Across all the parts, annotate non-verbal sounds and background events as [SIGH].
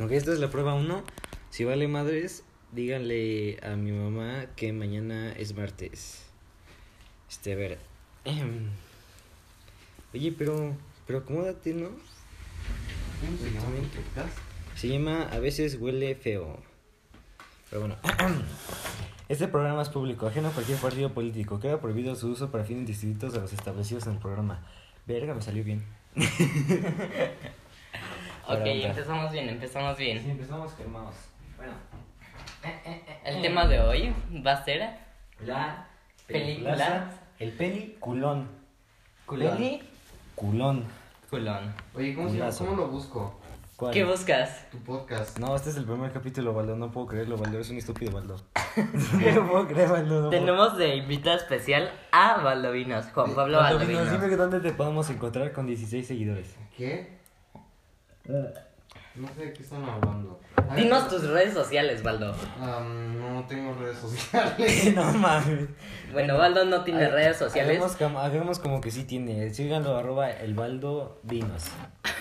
Ok, esta es la prueba 1. Si vale madres, díganle a mi mamá que mañana es martes. Este, a ver. [CLEARS THROAT] Oye, pero, pero acomódate, ¿no? ¿Cómo se llama A veces huele feo. Pero bueno. [CLEARS THROAT] Este programa es público, ajeno a cualquier partido político. Queda prohibido su uso para fines distintos de los establecidos en el programa. Verga, me salió bien. [LAUGHS] Ok, empezamos bien, empezamos bien. Sí, empezamos calmados. Bueno. El tema de hoy va a ser La Película. El peliculón. Culón. Peliculón. culón. Oye, ¿cómo, se? Culazo. ¿cómo lo busco? ¿Cuál? ¿Qué buscas? Tu podcast. No, este es el primer capítulo, Baldo. No puedo creerlo, Baldo. Es un estúpido, Baldo. [LAUGHS] [LAUGHS] no puedo creer, Baldo. No puedo- Tenemos de invitado especial a Baldovinos, Juan Pablo Baldo, dinos, Baldovinos. dime dónde te podemos encontrar con 16 seguidores. ¿Qué? No sé de qué están hablando. Dinos tus redes sociales, Baldo. am, no tengo redes [LAUGHS] sociales. no mames. Bueno, Baldo no tiene redes sociales. Hagamos, como- hagamos como que sí tiene. Síganlo, arroba el baldo vinos.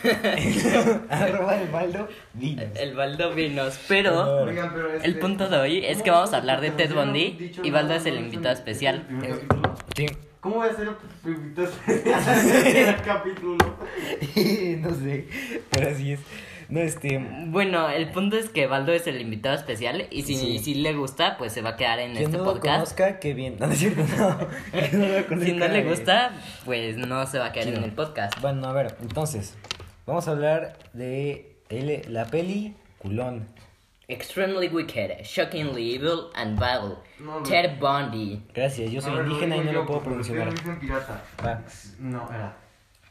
[LAUGHS] arroba el baldo vinos. El Baldovinos, pero Oigan, pero este- el punto de hoy es que ¿cómo vamos a hablar de Ted Bundy y Baldo es el invitado no, ¿es el especial. primer capítulo? Sí. ¿Cómo voy a ser [LAUGHS] [LAUGHS] el invitado especial del capítulo? [LAUGHS] no sé, pero así es. No, este. Bueno, el punto es que Baldo es el invitado especial y si, Sí. si le gusta, pues se va a quedar en Quien este no lo podcast. conozca, qué bien. No, no es cierto, no. No lo Si no le eh. gusta, pues no se va a quedar Sí. en el podcast. Bueno, a ver, entonces. Vamos a hablar de el- la peli culón. Extremely wicked, shockingly evil and vile. No, no. Ted Bundy. Gracias, yo soy A ver, indígena y no lo puedo pronunciar. Va. No, era.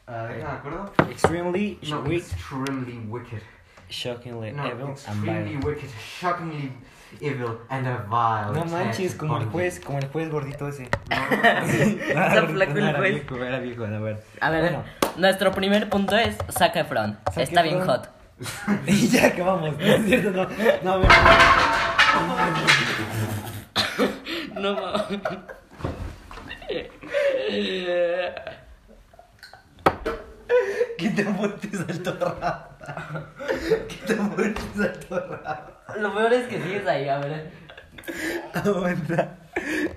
Ah, déjame acuerdo. Extremely No, wick, extremely wicked. shockingly No, evil and extremely vile. wicked, shockingly evil and a vile. No manches, como el juez, como el juez gordito ese. Está flaco el era juez. viejo, era viejo, a ver. A ver, Bueno, nuestro primer punto es Zac Efron. Zac Está bien hot. [LAUGHS] y ya acabamos. No es cierto, no. No, ver. No mames. Quita fuerte salto rapa. Quita fuerte salto rapa. Lo peor es que sigues ahí, a ver. Aguanta.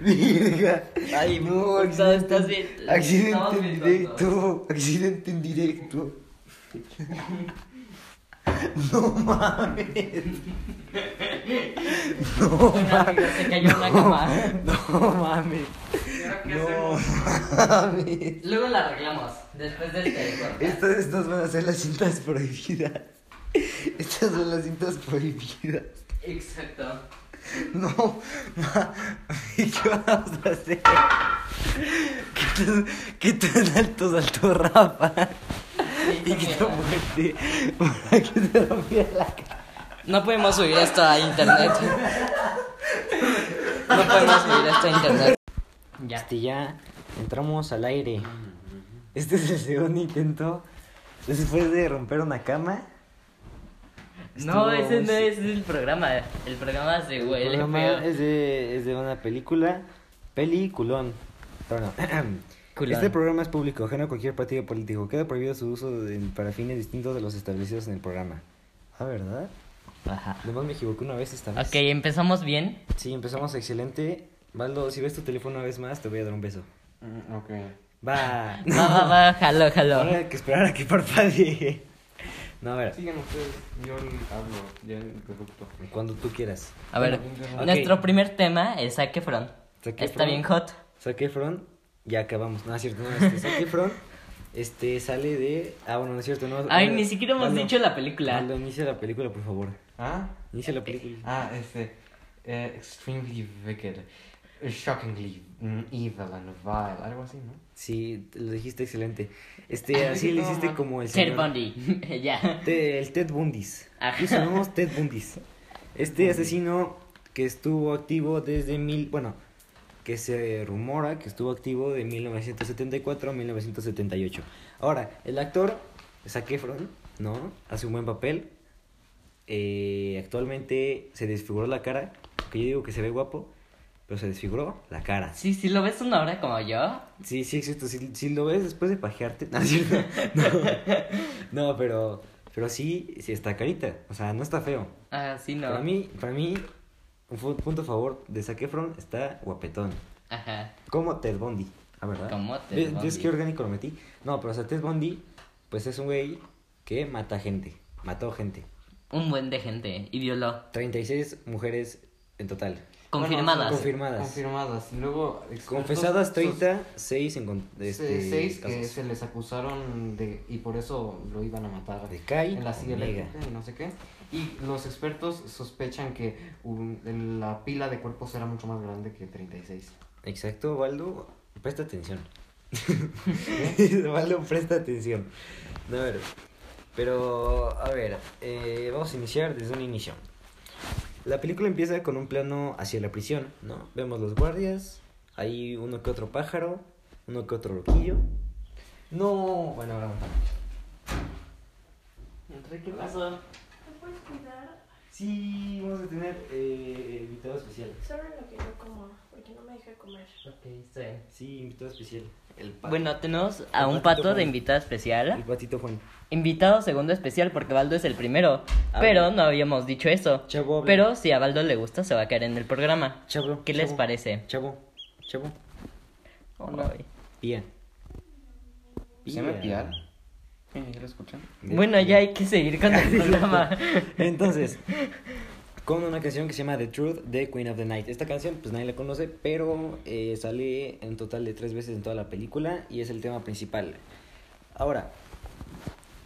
Virga. Ay, no, puta, estás bien. Accidente en directo. Accidente en directo. [LAUGHS] [LAUGHS] No [LAUGHS] mames. No mames. se cayó una cama. No mames. ¿Qué No hacemos? mames. Luego la arreglamos. Después del teléfono. Estas, estas van a ser las cintas prohibidas. Estas son las cintas prohibidas. Exacto. No, ma, ¿y ¿qué vamos a hacer? ¿Qué tan, qué tan alto saltó Rafa? Y tan fuerte para que se rompiera la cara. No podemos subir esto a internet. No podemos subir esto a internet. Ya. Este ya entramos al aire. Este es el segundo intento después de romper una cama. No, ese no es el programa. El programa se El huele programa feo. es de, es de una película, peliculón. Perdón. [CLEARS THROAT] Este programa es público, ajeno a cualquier partido político. Queda prohibido su uso de- para fines distintos de los establecidos en el programa. Ah, ¿verdad? Ajá. Además me equivoqué una vez esta vez. Ok, empezamos bien. Sí, empezamos excelente. Baldo, si ves tu teléfono una vez más, te voy a dar un beso. Mm, Ok. Va. [LAUGHS] Va, va, va, jalo, jalo. Ahora hay que esperar a que parpadee. No, a ver, Sigan ustedes, yo hablo, ya interrupto. cuando tú quieras. A ver, nuestro primer tema es Zac Efron. Zac Está Efron. bien hot. Zac Efron, ya acabamos. No, es cierto, no, este, Zac Efron, este, sale de... Ah, bueno, no es cierto, no. Ay, ni siquiera hemos dicho la película. Baldo, inicia la película, por favor. ¿Ah? Inicia la película. Ah, este. eh, extremely wicked. Shockingly mm, evil and vile. Algo así, ¿no? Sí, lo dijiste excelente. Este, [LAUGHS] así le hiciste como el Ted señor... Bundy. [LAUGHS] ya. Te- el Ted Bundis. Ajá. Aquí sonamos Ted Bundis. Este asesino que estuvo activo desde mil... Bueno, que se rumora que estuvo activo de 1974 a 1978. Ahora, el actor, Zac Efron, ¿no? Hace un buen papel. Eh, actualmente se desfiguró la cara. Que yo digo que se ve guapo, pero se desfiguró la cara. Sí, si lo ves una hora como yo. Sí, sí, existe. Si, si lo ves después de pajearte. [LAUGHS] No. No, no pero, Pero sí, sí está carita. O sea, no está feo. Ah, sí, no. Para mí, para mí, un punto a favor de Zac Efron está guapetón. Ajá. Como Ted Bundy, la verdad. Como Ted ¿Ves- Bundy. ¿Ves qué orgánico lo metí? No, pero o sea, Ted Bundy, pues es un güey que mata gente. Mató gente. Un buen de gente. Y violó. 36 mujeres en total. Confirmadas. Bueno, confirmadas. Confirmadas. Luego. Confesadas sus- 30, 6 en este, seis que casos. se les acusaron de. Y por eso lo iban a matar. De Kai en la silla Omega. eléctrica y no sé qué. Y los expertos sospechan que la pila de cuerpos era mucho más grande que 36. Exacto, Waldo, presta atención. [LAUGHS] [LAUGHS] Waldo, presta atención. No, a ver, pero, a ver, eh, vamos a iniciar desde un inicio. La película empieza con un plano hacia la prisión, ¿no? Vemos los guardias, hay uno que otro pájaro, uno que otro loquillo. No, bueno, ahora ¿Qué pasó? ¿Me puedes cuidar? Sí, vamos a tener eh, invitado especial. Solo en lo que yo como, porque no me deja comer. Ok, está bien. Sí, invitado especial. El pato. Bueno, tenemos a El un pato Juan. de invitado el especial. patito Juan. Invitado segundo especial porque Baldo es el primero. Ah, Pero no habíamos dicho eso. Chavo, habla. Pero si a Baldo le gusta, se va a quedar en el programa. Chavo, ¿Qué les parece? Chavo, chavo. Ay. Pía. ¿Se llama Piar? ¿Ya lo escuchan? Bueno, ya hay que seguir con el [LAUGHS] programa. Entonces, con una canción que se llama The Truth de Queen of the Night. Esta canción, pues nadie la conoce, pero eh, sale en total de tres veces en toda la película y es el tema principal. Ahora,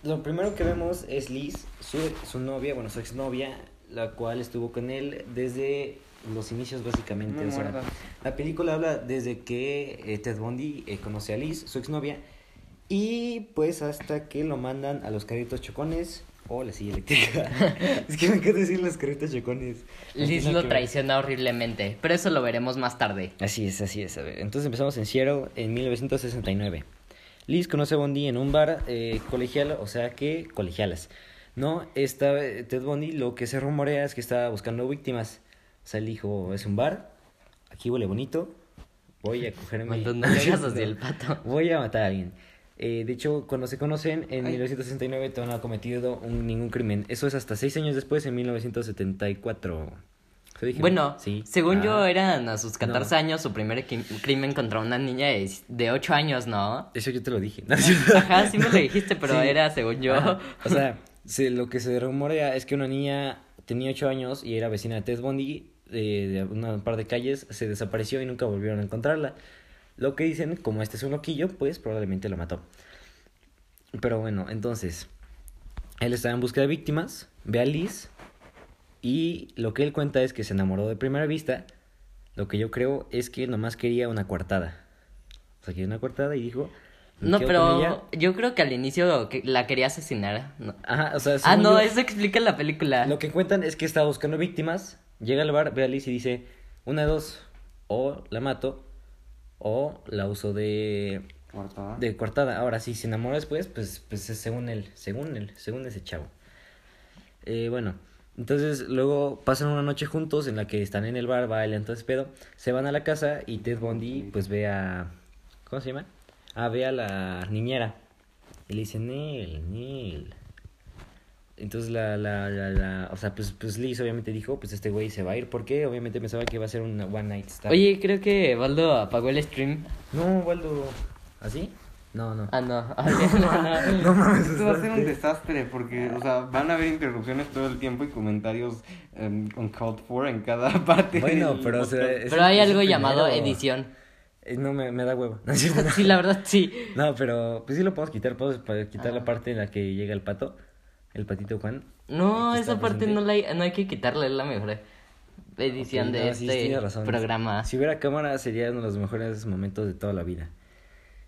lo primero que vemos es Liz, su, su novia, bueno, su exnovia, la cual estuvo con él desde los inicios básicamente. No o sea, la película habla desde que eh, Ted Bundy eh, conoce a Liz, su exnovia, y pues hasta que lo mandan a los carritos chocones o la silla eléctrica. [LAUGHS] es que me encanta decir los carritos chocones. Liz lo que traiciona horriblemente, pero eso lo veremos más tarde. Así es, así es. A ver, entonces empezamos en Seattle en 1969. Liz conoce a Bondi en un bar eh, colegial, o sea que colegialas. No, esta, eh, Ted Bundy lo que se rumorea es que estaba buscando víctimas. O sea, él dijo, es un bar, aquí huele bonito, voy a cogerme... Cuando [LAUGHS] no hacia el pato. Voy a matar a alguien. Eh, de hecho, cuando se conocen, en Ay. 1969 todavía no ha cometido un- ningún crimen. Eso es hasta seis años después, en 1974. ¿Se dije? Bueno, sí. según yo eran a sus 14 No. años su primer cri- crimen contra una niña de, de 8 años, ¿no? Eso yo te lo dije. [LAUGHS] Ajá, sí me lo [LAUGHS] dijiste, pero Sí. era según yo. Ajá. O sea, [LAUGHS] se- lo que se rumorea es que una niña tenía 8 años y era vecina de Ted Bundy, de, de una- un par de calles, se desapareció y nunca volvieron a encontrarla. Lo que dicen, como este es un loquillo, pues probablemente la mató. Pero bueno, entonces, él estaba en busca de víctimas, ve a Liz y lo que él cuenta es que se enamoró de primera vista. Lo que yo creo es que nomás quería una coartada. O sea, quería una coartada y dijo... "Me No, quedo con ella". pero yo creo que al inicio la quería asesinar. No. Ajá, o sea, Ah, no, yo- eso explica la película. Lo que cuentan es que estaba buscando víctimas, llega al bar, ve a Liz y dice, una de dos, o la mato, o la uso de, Cortada. de coartada. Ahora, si se enamora después, pues, pues es según él, según él, según ese chavo. Eh, bueno, entonces luego pasan una noche juntos en la que están en el bar, bailan, entonces pedo, se van a la casa y Ted Bundy pues ve a, ¿cómo se llama? Ah, ve a la niñera. Y le dice, Neil, Neil. Entonces la, la, la, la, o sea, pues, pues Liz obviamente dijo, pues este güey se va a ir, porque obviamente pensaba que iba a ser un one night stand. Oye, creo que Baldo apagó el stream. No, Waldo, ¿así? No, no. Ah, no. [LAUGHS] Ah, no, no. [LAUGHS] No mames, Esto va a ser un desastre porque, o sea, van a haber interrupciones todo el tiempo y comentarios um, uncalled for en cada [LAUGHS] parte. Bueno, pero o sea, podcast. es Pero hay algo llamado primero. edición. Eh, No, me, me da huevo. No, es cierto. Sí, la verdad, sí. No, pero pues sí lo podemos quitar, podemos quitar la Ah. parte en la que llega el pato, el patito Juan. No, esa parte presente. no, la hay, no hay que quitarla, es la mejor edición de no, este programa. Si hubiera cámara sería uno de los mejores momentos de toda la vida.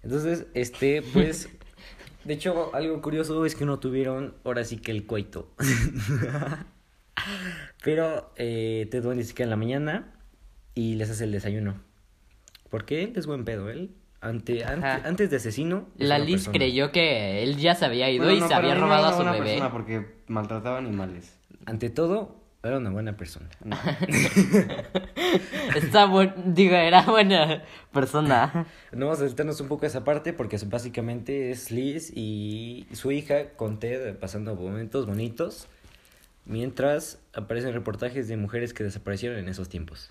Entonces, este, pues, [LAUGHS] de hecho, algo curioso es que no tuvieron ahora sí que el coito. [LAUGHS] Pero eh, Ted Bundy se queda en la mañana y les hace el desayuno. Porque él es buen pedo, él. Ante, ante- antes de asesino. es La una Liz persona. creyó que él ya se había ido Bueno, y no, se había robado era a su buena bebé. persona porque maltrataba animales. Ante todo, Era una buena persona. [LAUGHS] Está buen, digo, era buena persona. No vamos a saltarnos un poco esa parte porque básicamente es Liz y su hija con Ted pasando momentos bonitos mientras aparecen reportajes de mujeres que desaparecieron en esos tiempos.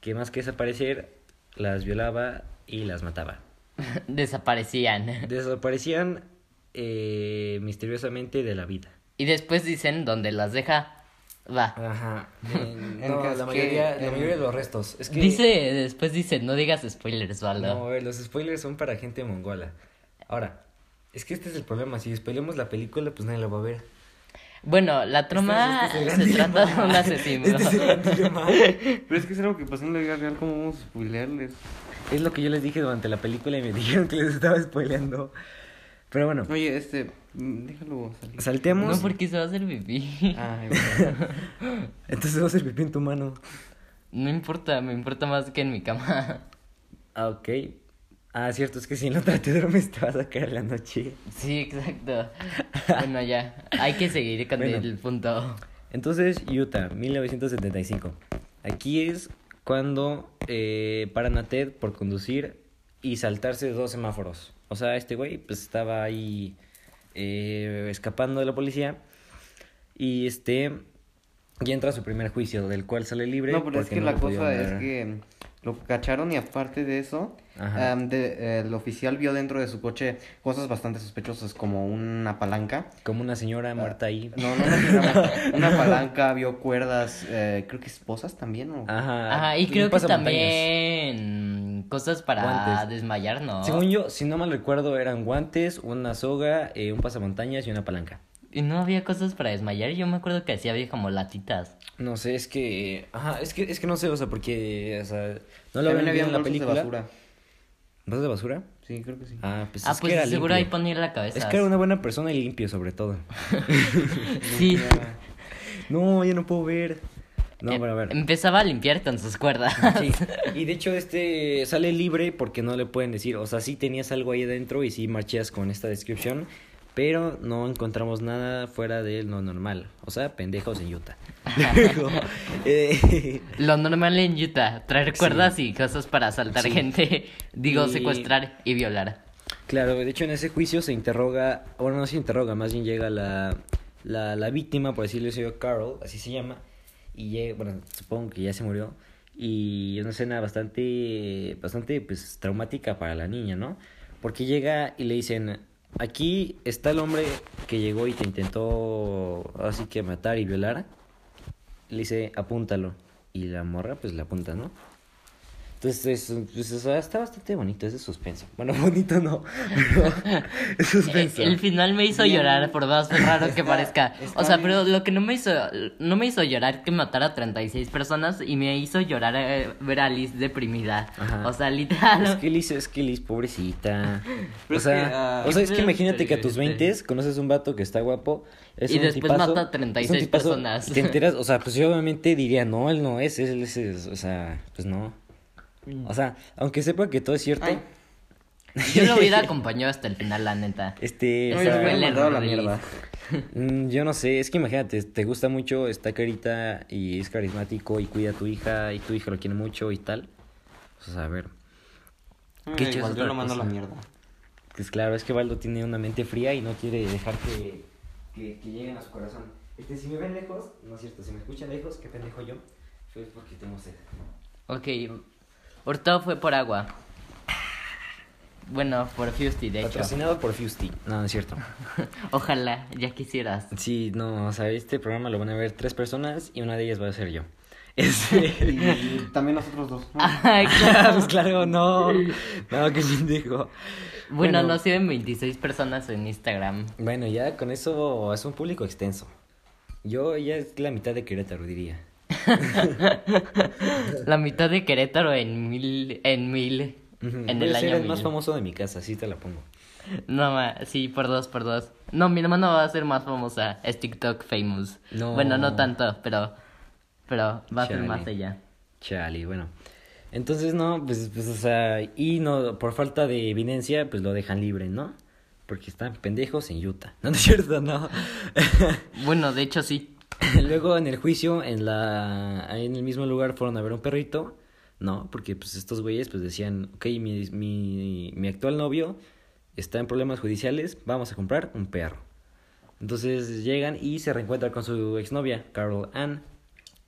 Que más que desaparecer, las violaba y las mataba. [LAUGHS] Desaparecían. Desaparecían eh, misteriosamente de la vida. Y después dicen dónde las deja. Va. Ajá. [LAUGHS] En no, la mayoría, la mayoría de los restos. Es que... Dice, después dice, no digas spoilers, Valdo. No, a ver, los spoilers son para gente mongola. Ahora, es que este es el problema. Si spoilemos la película, pues nadie la va a ver. Bueno, la trama Este es- este es el se gran trata de dilema. un asesino. [LAUGHS] Este es el gran dilema. Pero es que es algo que pasó en la vida real, ¿cómo vamos a spoilearles? Es lo que yo les dije durante la película y me [LAUGHS] dijeron que les estaba spoileando. Pero bueno, Oye, este, mm, déjalo salir. salteamos. No, porque se va a hacer pipí. Ay, bueno. [LAUGHS] Entonces vas a hacer pipí en tu mano. No importa, me importa más que en mi cama. Ah, ok. Ah, cierto, es que si no te duermes te vas a caer la noche. Sí, exacto. [LAUGHS] Bueno, ya. Hay que seguir con Bueno. el punto. Entonces, Utah, 1975. Aquí es cuando eh, paran a Ted por conducir y saltarse dos semáforos. O sea, este güey pues estaba ahí eh, escapando de la policía y este y entra a su primer juicio del cual sale libre. No, pero es que no la pudieron cosa es que lo cacharon y aparte de eso, Ajá. am, de- eh, el oficial vio dentro de su coche cosas bastante sospechosas como una palanca. Como una señora muerta ahí. No, no, no, una, [LAUGHS] una palanca, vio cuerdas, eh, creo que esposas también, ¿o? Ajá. Ajá, y creo que también cosas para Guantes. desmayar, ¿no? Según yo, si no mal recuerdo, eran guantes, una soga, eh, un pasamontañas y una palanca. Y no había cosas para desmayar. Yo me acuerdo que sí había como latitas. No sé, es que. Ajá, es que, es que no sé, o sea, porque. O sea, no lo ven había bien en la de película. basura. ¿Bolsas de basura? Sí, creo que sí. Ah, pues ah, es pues que era seguro ahí ponía la cabeza. Es que era una buena persona y limpio, sobre todo. [LAUGHS] [LAUGHS] Sí. No, yo no puedo ver. No, Em- pero a ver. Empezaba a limpiar con sus cuerdas. Sí. Y de hecho, este sale libre porque no le pueden decir. O sea, sí tenías algo ahí adentro y sí marchas con esta descripción. Pero no encontramos nada fuera de lo normal. O sea, pendejos en Utah. [LAUGHS] Luego, eh, Lo normal en Utah, traer cuerdas y cosas para asaltar Sí. gente, [LAUGHS] digo, Y- secuestrar y violar. Claro, de hecho en ese juicio se interroga, bueno, no se interroga, más bien llega la, la, la víctima, por decirlo así, Carol, así se llama, y llega, bueno, supongo que ya se murió, y es una escena bastante, bastante, pues, traumática para la niña, ¿no? Porque llega y le dicen, aquí está el hombre que llegó y te intentó, así que matar y violar, le dice, apúntalo, y la morra, pues, la apunta, ¿no? Entonces, es- pues, está bastante bonito, es de suspenso. Bueno, [LAUGHS] bonito no, pero es [LAUGHS] suspenso. El final me hizo Bien. llorar, por más raro que [LAUGHS] parezca. O sea, bien. pero lo que no me hizo, no me hizo llorar que matara a 36 personas y me hizo llorar eh, ver a Liz deprimida. Ajá. O sea, literal. Es que Liz, es que Liz, pobrecita. Pero o es sea, que, ah, o sea, es que imagínate que a tus pero- 20 conoces un vato que está guapo. Es Y un después tipazo, mata a es un 36 tipazo, personas. y Te enteras, o sea, pues yo obviamente diría, no, él no es, él es, es- o sea, pues no. O sea, aunque sepa que todo es cierto, Ay. [LAUGHS] Yo lo hubiera acompañado hasta el final, la neta. este, No, yo me mandado la mierda. Mm, Yo no sé, es que imagínate, te gusta mucho, está carita y es carismático y cuida a tu hija y tu hija lo quiere mucho y tal. O sea, a ver, ¿Qué Ay, igual, yo lo mando a la mierda. pues claro, es que Baldo tiene una mente fría y no quiere dejar que, que, que lleguen a su corazón. Este, si me ven lejos, no es cierto, si me escuchan lejos, qué pendejo yo, es porque tengo sed. Ok, Hurtado fue por agua. Bueno, por Fusty, de hecho. Patrocinado por Fusty. No, no es cierto. [LAUGHS] Ojalá, ya quisieras. Sí, no, o sea, este programa lo van a ver tres personas y una de ellas va a ser yo. [LAUGHS] Este... Y también nosotros dos. ¿no? Ay, claro. [LAUGHS] pues claro, no. No, qué pendejo. Bueno, nos siguen 26 personas en Instagram. Bueno, ya con eso es un público extenso. Yo ya es la mitad de Querétaro, diría. [LAUGHS] La mitad de Querétaro en mil. En mil. En voy el a ser año el más mil. famoso de mi casa, así te la pongo. No, ma, sí, por dos, por dos. No, mi hermana va a ser más famosa. Es TikTok famous. No. Bueno, no tanto, pero. Pero va a ser más ella. Chale, bueno. Entonces, no, pues, pues, o sea, y no, por falta de evidencia, pues lo dejan libre, ¿no? Porque están pendejos en Utah. [LAUGHS] No, no es cierto, no. Bueno, de hecho sí. [LAUGHS] Luego en el juicio, en la ahí en el mismo lugar fueron a ver un perrito, ¿no? Porque pues estos güeyes pues decían, ok, mi, mi, mi actual novio está en problemas judiciales, vamos a comprar un perro. Entonces llegan y se reencuentran con su exnovia, Carol Ann,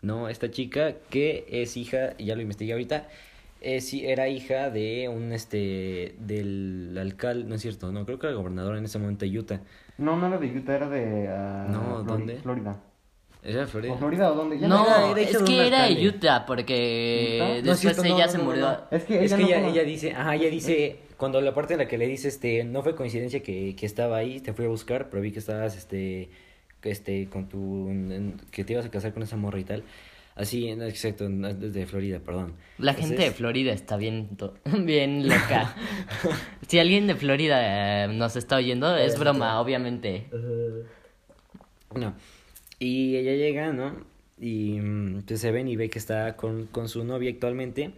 ¿no? Esta chica que es hija, ya lo investigué ahorita, es, sí, era hija de un, este, del alcalde, no es cierto, no, creo que era gobernador en ese momento de Utah. No, no era de Utah, era de. ah, No, Flori- ¿dónde? Florida. ¿Era Florida? ¿O Florida o dónde? Ya No, era- era hija es que era de. Utah, porque después no, ella no, se no, murió. no. Es que Es ella que no ella, dice, ajá, ella dice, cuando la parte en la que le dice, este, no fue coincidencia que, que estaba ahí, te fui a buscar, pero vi que estabas, este, este, con tu, que te ibas a casar con esa morra y tal. Así, no, exacto, desde Florida, perdón. La gente de Florida está bien, to- [LAUGHS] bien loca. [LAUGHS] si alguien de Florida eh, nos está oyendo, es broma, obviamente. No. Y ella llega, ¿no? Y mm, pues se ven y ve que está con, con su novia actualmente,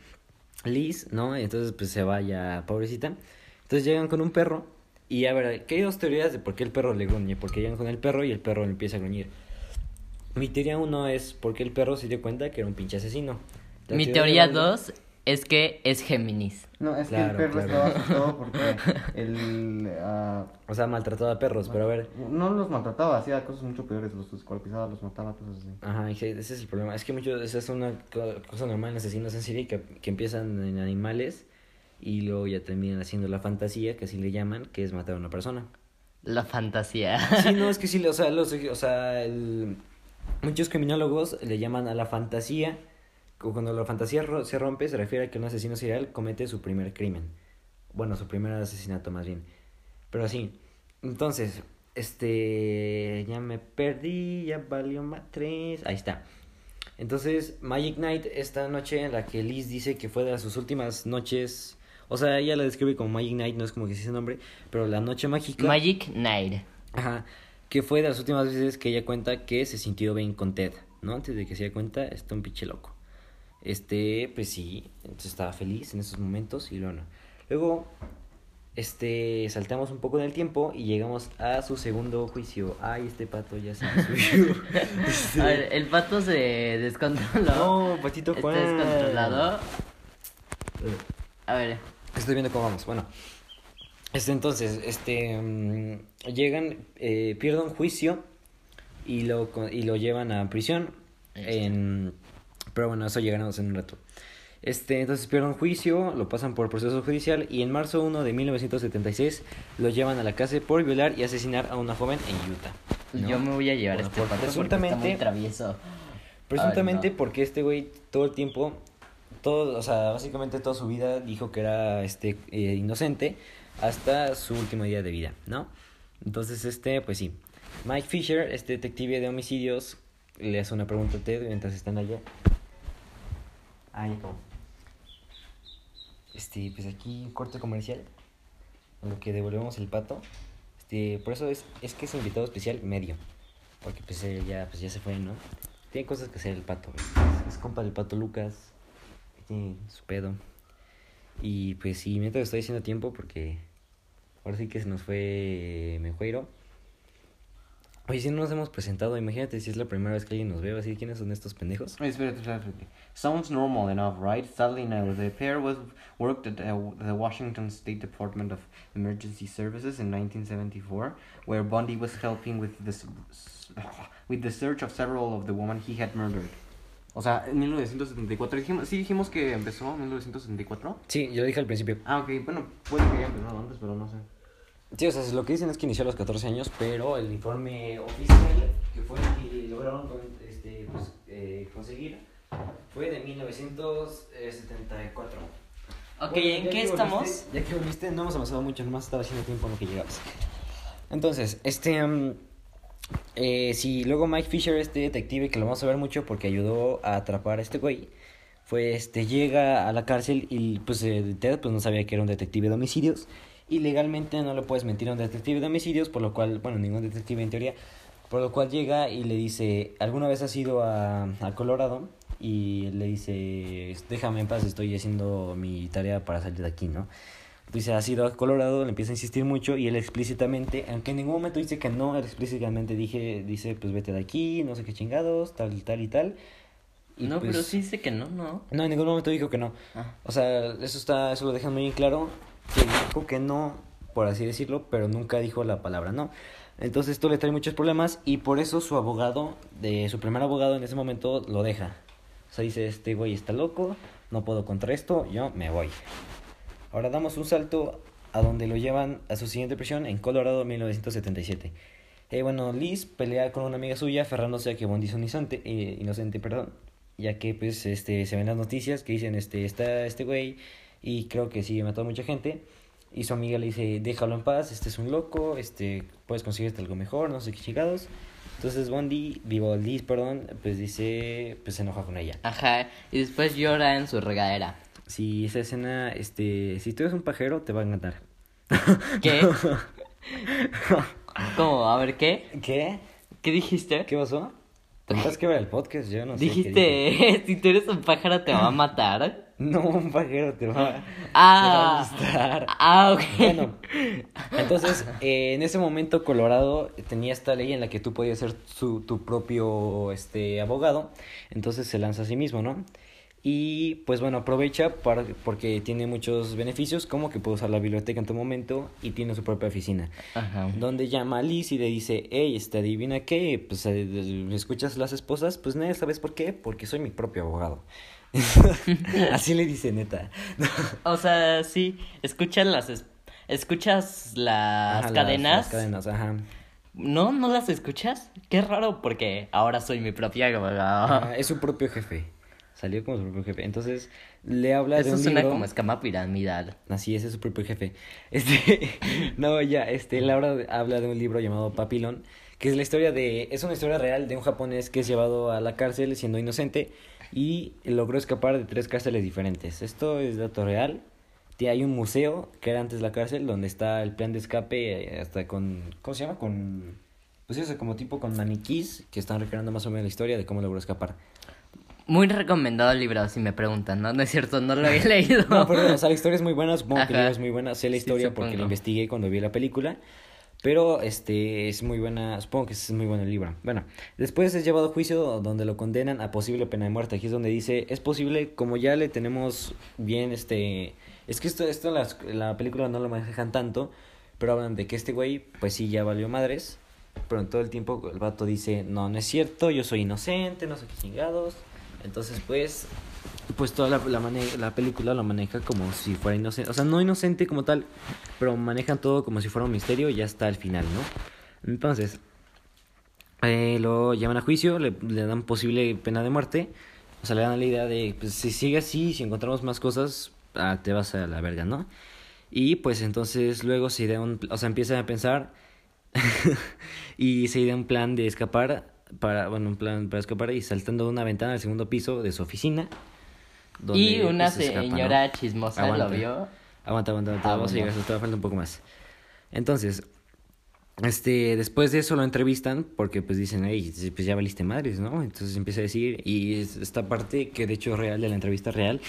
Liz, ¿no? Entonces pues se vaya, pobrecita. Entonces llegan con un perro. Y a ver, ¿qué hay dos teorías de por qué el perro le gruñe? Porque llegan con el perro y el perro le empieza a gruñir. Mi teoría uno es porque el perro se dio cuenta que era un pinche asesino. La Mi teoría Valdo- 2 es que es Géminis. No, es Claro, que el perro claro. estaba asustado [LAUGHS] porque el. ah, O sea, maltrataba a perros, pero a ver. no los maltrataba, hacía cosas mucho peores, los descuartizaba, los mataba, cosas así. Ajá, ese es el problema. Es que mucho, esa es una co- cosa normal en asesinos en serie que, que empiezan en animales y luego ya terminan haciendo la fantasía, que así le llaman, que es matar a una persona. La fantasía. Sí, no, es que sí, [LAUGHS] o sea, los, o sea, el- muchos criminólogos le llaman a la fantasía, cuando la fantasía se rompe, se refiere a que un asesino serial comete su primer crimen. Bueno, su primer asesinato más bien. Pero así. Entonces, este, ya me perdí, ya valió más tres. Ahí está. Entonces, Magic Night, esta noche en la que Liz dice que fue de sus últimas noches, o sea, ella la describe como Magic Night, no es como que ese nombre, pero la noche mágica. Magic Night. Ajá. Que fue de las últimas veces que ella cuenta que se sintió bien con Ted, ¿no? Antes de que se diera cuenta, está un pinche loco. Este, pues sí, entonces estaba feliz en esos momentos y luego no. Luego, este, saltamos un poco en el tiempo y llegamos a su segundo juicio. Ay, este pato ya se me [LAUGHS] subió. A ver, el pato se descontroló. No, patito Está Juan. descontrolado. A ver, Estoy viendo cómo vamos. Bueno, este entonces, este mm, llegan, eh, pierden juicio y lo y lo llevan a prisión. En, pero bueno, eso llegaremos en un rato. Este, entonces pierden juicio, lo pasan por proceso judicial y en marzo 1 de 1976 lo llevan a la cárcel por violar y asesinar a una joven en Utah. ¿no? yo me voy a llevar Bueno, este por- pato porque está muy presuntamente- travieso. Presuntamente Ay, no. porque este güey todo el tiempo, todo, o sea, básicamente toda su vida dijo que era este eh, inocente hasta su último día de vida, ¿no? Entonces este, pues sí. Mike Fisher, este detective de homicidios, le hace una pregunta a Ted mientras están allá. Ahí como. Este, pues aquí corte comercial. En lo que devolvemos el pato. Este, por eso es, es que es invitado especial medio. Porque pues ya, pues ya se fue, ¿no? Tiene cosas que hacer el pato, es compa del pato Lucas. Tiene su pedo. Y pues sí, mientras estoy haciendo tiempo porque ahora sí que se nos fue Mejueiro. Oye, si no nos hemos presentado, imagínate si es la primera vez que alguien nos ve, así, ¿quiénes son estos pendejos? Espérate, espérate. Sounds normal enough, right? Sadly, no. The pair was worked at uh, the Washington State Department of Emergency Services in 1974, where Bundy was helping with the with the search of several of the women he had murdered. O sea, en 1974. Dijimos, sí dijimos que empezó en 1974. Sí, yo lo dije al principio. Ah, ok. Bueno, puede que haya empezado antes, pero no sé. Sí, o sea, lo que dicen es que inició a los 14 años, pero el informe oficial que fue que lograron este, pues, eh, conseguir fue de 1974. Ok, Bueno, ¿en qué estamos? volviste- ya que volviste, no hemos avanzado mucho, nomás estaba haciendo tiempo en lo que llegabas. Entonces, este. mm, eh, sí, luego Mike Fisher, este detective que lo vamos a ver mucho porque ayudó a atrapar a este güey, fue este, llega a la cárcel y pues eh, Ted pues no sabía que era un detective de homicidios. Y legalmente no le puedes mentir a un detective de homicidios, por lo cual, bueno, ningún detective en teoría, por lo cual llega y le dice, ¿alguna vez has ido a, a Colorado? Y le dice, déjame en paz, estoy haciendo mi tarea para salir de aquí, ¿no? dice, has ido a Colorado, le empieza a insistir mucho y él explícitamente, aunque en ningún momento dice que no, él explícitamente dije, dice, pues vete de aquí, no sé qué chingados, tal, tal y tal. Y no, pues- pero sí dice que no, ¿no? No, en ningún momento dijo que no. Ah. O sea, eso está, eso lo dejan muy claro, que dijo que no, por así decirlo, pero nunca dijo la palabra no. Entonces esto le trae muchos problemas y por eso su abogado, de su primer abogado en ese momento, lo deja. O sea, dice, este güey está loco, no puedo contra esto, yo me voy. Ahora damos un salto a donde lo llevan a su siguiente prisión en Colorado 1977. Eh, bueno, Liz pelea con una amiga suya aferrándose a que Bondi es inocente, eh, inocente, perdón, ya que pues este se ven las noticias que dicen este está este güey y creo que sigue matando a mucha gente y su amiga le dice déjalo en paz, este es un loco, este puedes conseguirte algo mejor, no sé qué chingados. Entonces Bondi, vivo Liz, perdón, pues dice, pues se enoja con ella. Ajá, y después llora en su regadera. Si esa escena, este, si tú eres un pajero, te va a encantar. ¿Qué? [LAUGHS] ¿Cómo? A ver, ¿qué? ¿Qué? ¿Qué dijiste? ¿Qué pasó? Tendrás que ver el podcast, yo no sé. qué. Dijiste, [LAUGHS] si tú eres un pájaro te va a matar. No, un pajero te va, Ah, te va a gustar. ah, ok. Bueno, [LAUGHS] entonces, eh, en ese momento Colorado tenía esta ley en la que tú podías ser su, tu propio este, abogado, entonces se lanza a sí mismo, ¿no? Y pues bueno, aprovecha para, porque tiene muchos beneficios, como que puede usar la biblioteca en todo momento y tiene su propia oficina. Ajá. Donde llama a Liz y le dice, hey, este, adivina qué, pues eh, ¿me escuchas las esposas? Pues no, ¿sabes por qué? Porque soy mi propio abogado. Así le dice neta. O sea, sí, escuchas las es- escuchas las Ajá, cadenas. Las cadenas, ajá. No, no las escuchas. Qué raro porque ahora soy mi propia. Ah, es su propio jefe. Salió como su propio jefe. Entonces le habla de Eso un suena libro. como escama piramidal. Así es, es su propio jefe. Este, [LAUGHS] no, ya, este, él habla de, habla de un libro llamado Papillon, que es la historia de, es una historia real de un japonés que es llevado a la cárcel siendo inocente y logró escapar de tres cárceles diferentes. Esto es dato real. Hay un museo que era antes la cárcel donde está el plan de escape eh, hasta con, ¿cómo se llama? Con, pues eso, como tipo con maniquís que están recreando más o menos la historia de cómo logró escapar. Muy recomendado el libro, si me preguntan, ¿no? No es cierto, no lo he leído. No, perdón, o sea, la historia es muy buena, supongo que el libro es muy buena, sé la Sí, historia porque la investigué cuando vi la película, pero este es muy buena, supongo que es muy bueno el libro. Bueno, después es llevado a juicio donde lo condenan a posible pena de muerte, aquí es donde dice, es posible, como ya le tenemos bien este, es que esto, esto en la película no lo manejan tanto, pero hablan de que este güey, pues sí, ya valió madres, pero en todo el tiempo el vato dice, no, no es cierto, yo soy inocente, no qué chingados. Entonces, pues, pues toda la, la, la película lo maneja como si fuera inocente. O sea, no inocente como tal, pero manejan todo como si fuera un misterio y ya está al final, ¿no? Entonces, eh, lo llevan a juicio, le, le dan posible pena de muerte. O sea, le dan la idea de, pues, si sigue así, si encontramos más cosas, ah, te vas a la verga, ¿no? Y pues entonces luego se idea un, o sea, empiezan a pensar [LAUGHS] y se idea un plan de escapar para, bueno, un plan para escapar y saltando de una ventana al segundo piso de su oficina. Donde, y una pues, escapa, ¿no? señora chismosa Aguanta. lo vio. Aguanta, aguanta, aguanta, Ah, vamos a bueno. llegar, todavía falta un poco más. Entonces, este, después de eso lo entrevistan porque pues dicen, hey, pues ya valiste madres, ¿no? Entonces empieza a decir, y es esta parte que de hecho es real, de la entrevista real,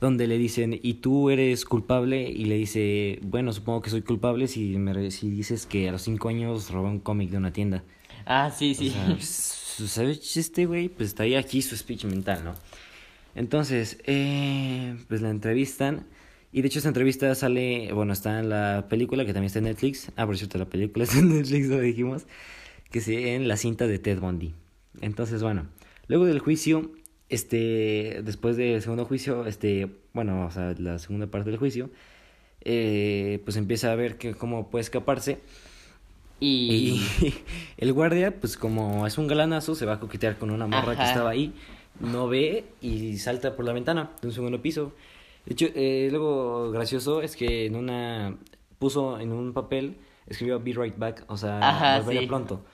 donde le dicen, ¿y tú eres culpable? Y le dice, bueno, supongo que soy culpable si, me, si dices que a los cinco años robé un cómic de una tienda. Ah, sí, sí. O sea, [LAUGHS] pues, ¿sabes? Este güey, pues está ahí aquí su speech mental, ¿no? Entonces, eh, pues la entrevistan. Y de hecho, esta entrevista sale, bueno, está en la película que también está en Netflix. Ah, por cierto, la película [LAUGHS] está en Netflix, lo dijimos. Que se en la cinta de Ted Bundy. Entonces, bueno, luego del juicio, este, después del segundo juicio, este, bueno, o sea, la segunda parte del juicio, eh, pues empieza a ver que cómo puede escaparse. y... Y [LAUGHS] el guardia, pues como es un galanazo, se va a coquetear con una morra que estaba ahí, no ve y salta por la ventana de un segundo piso. De hecho, eh, luego gracioso es que en una puso en un papel, escribió Be Right Back, o sea, Ajá, volveré sí. pronto.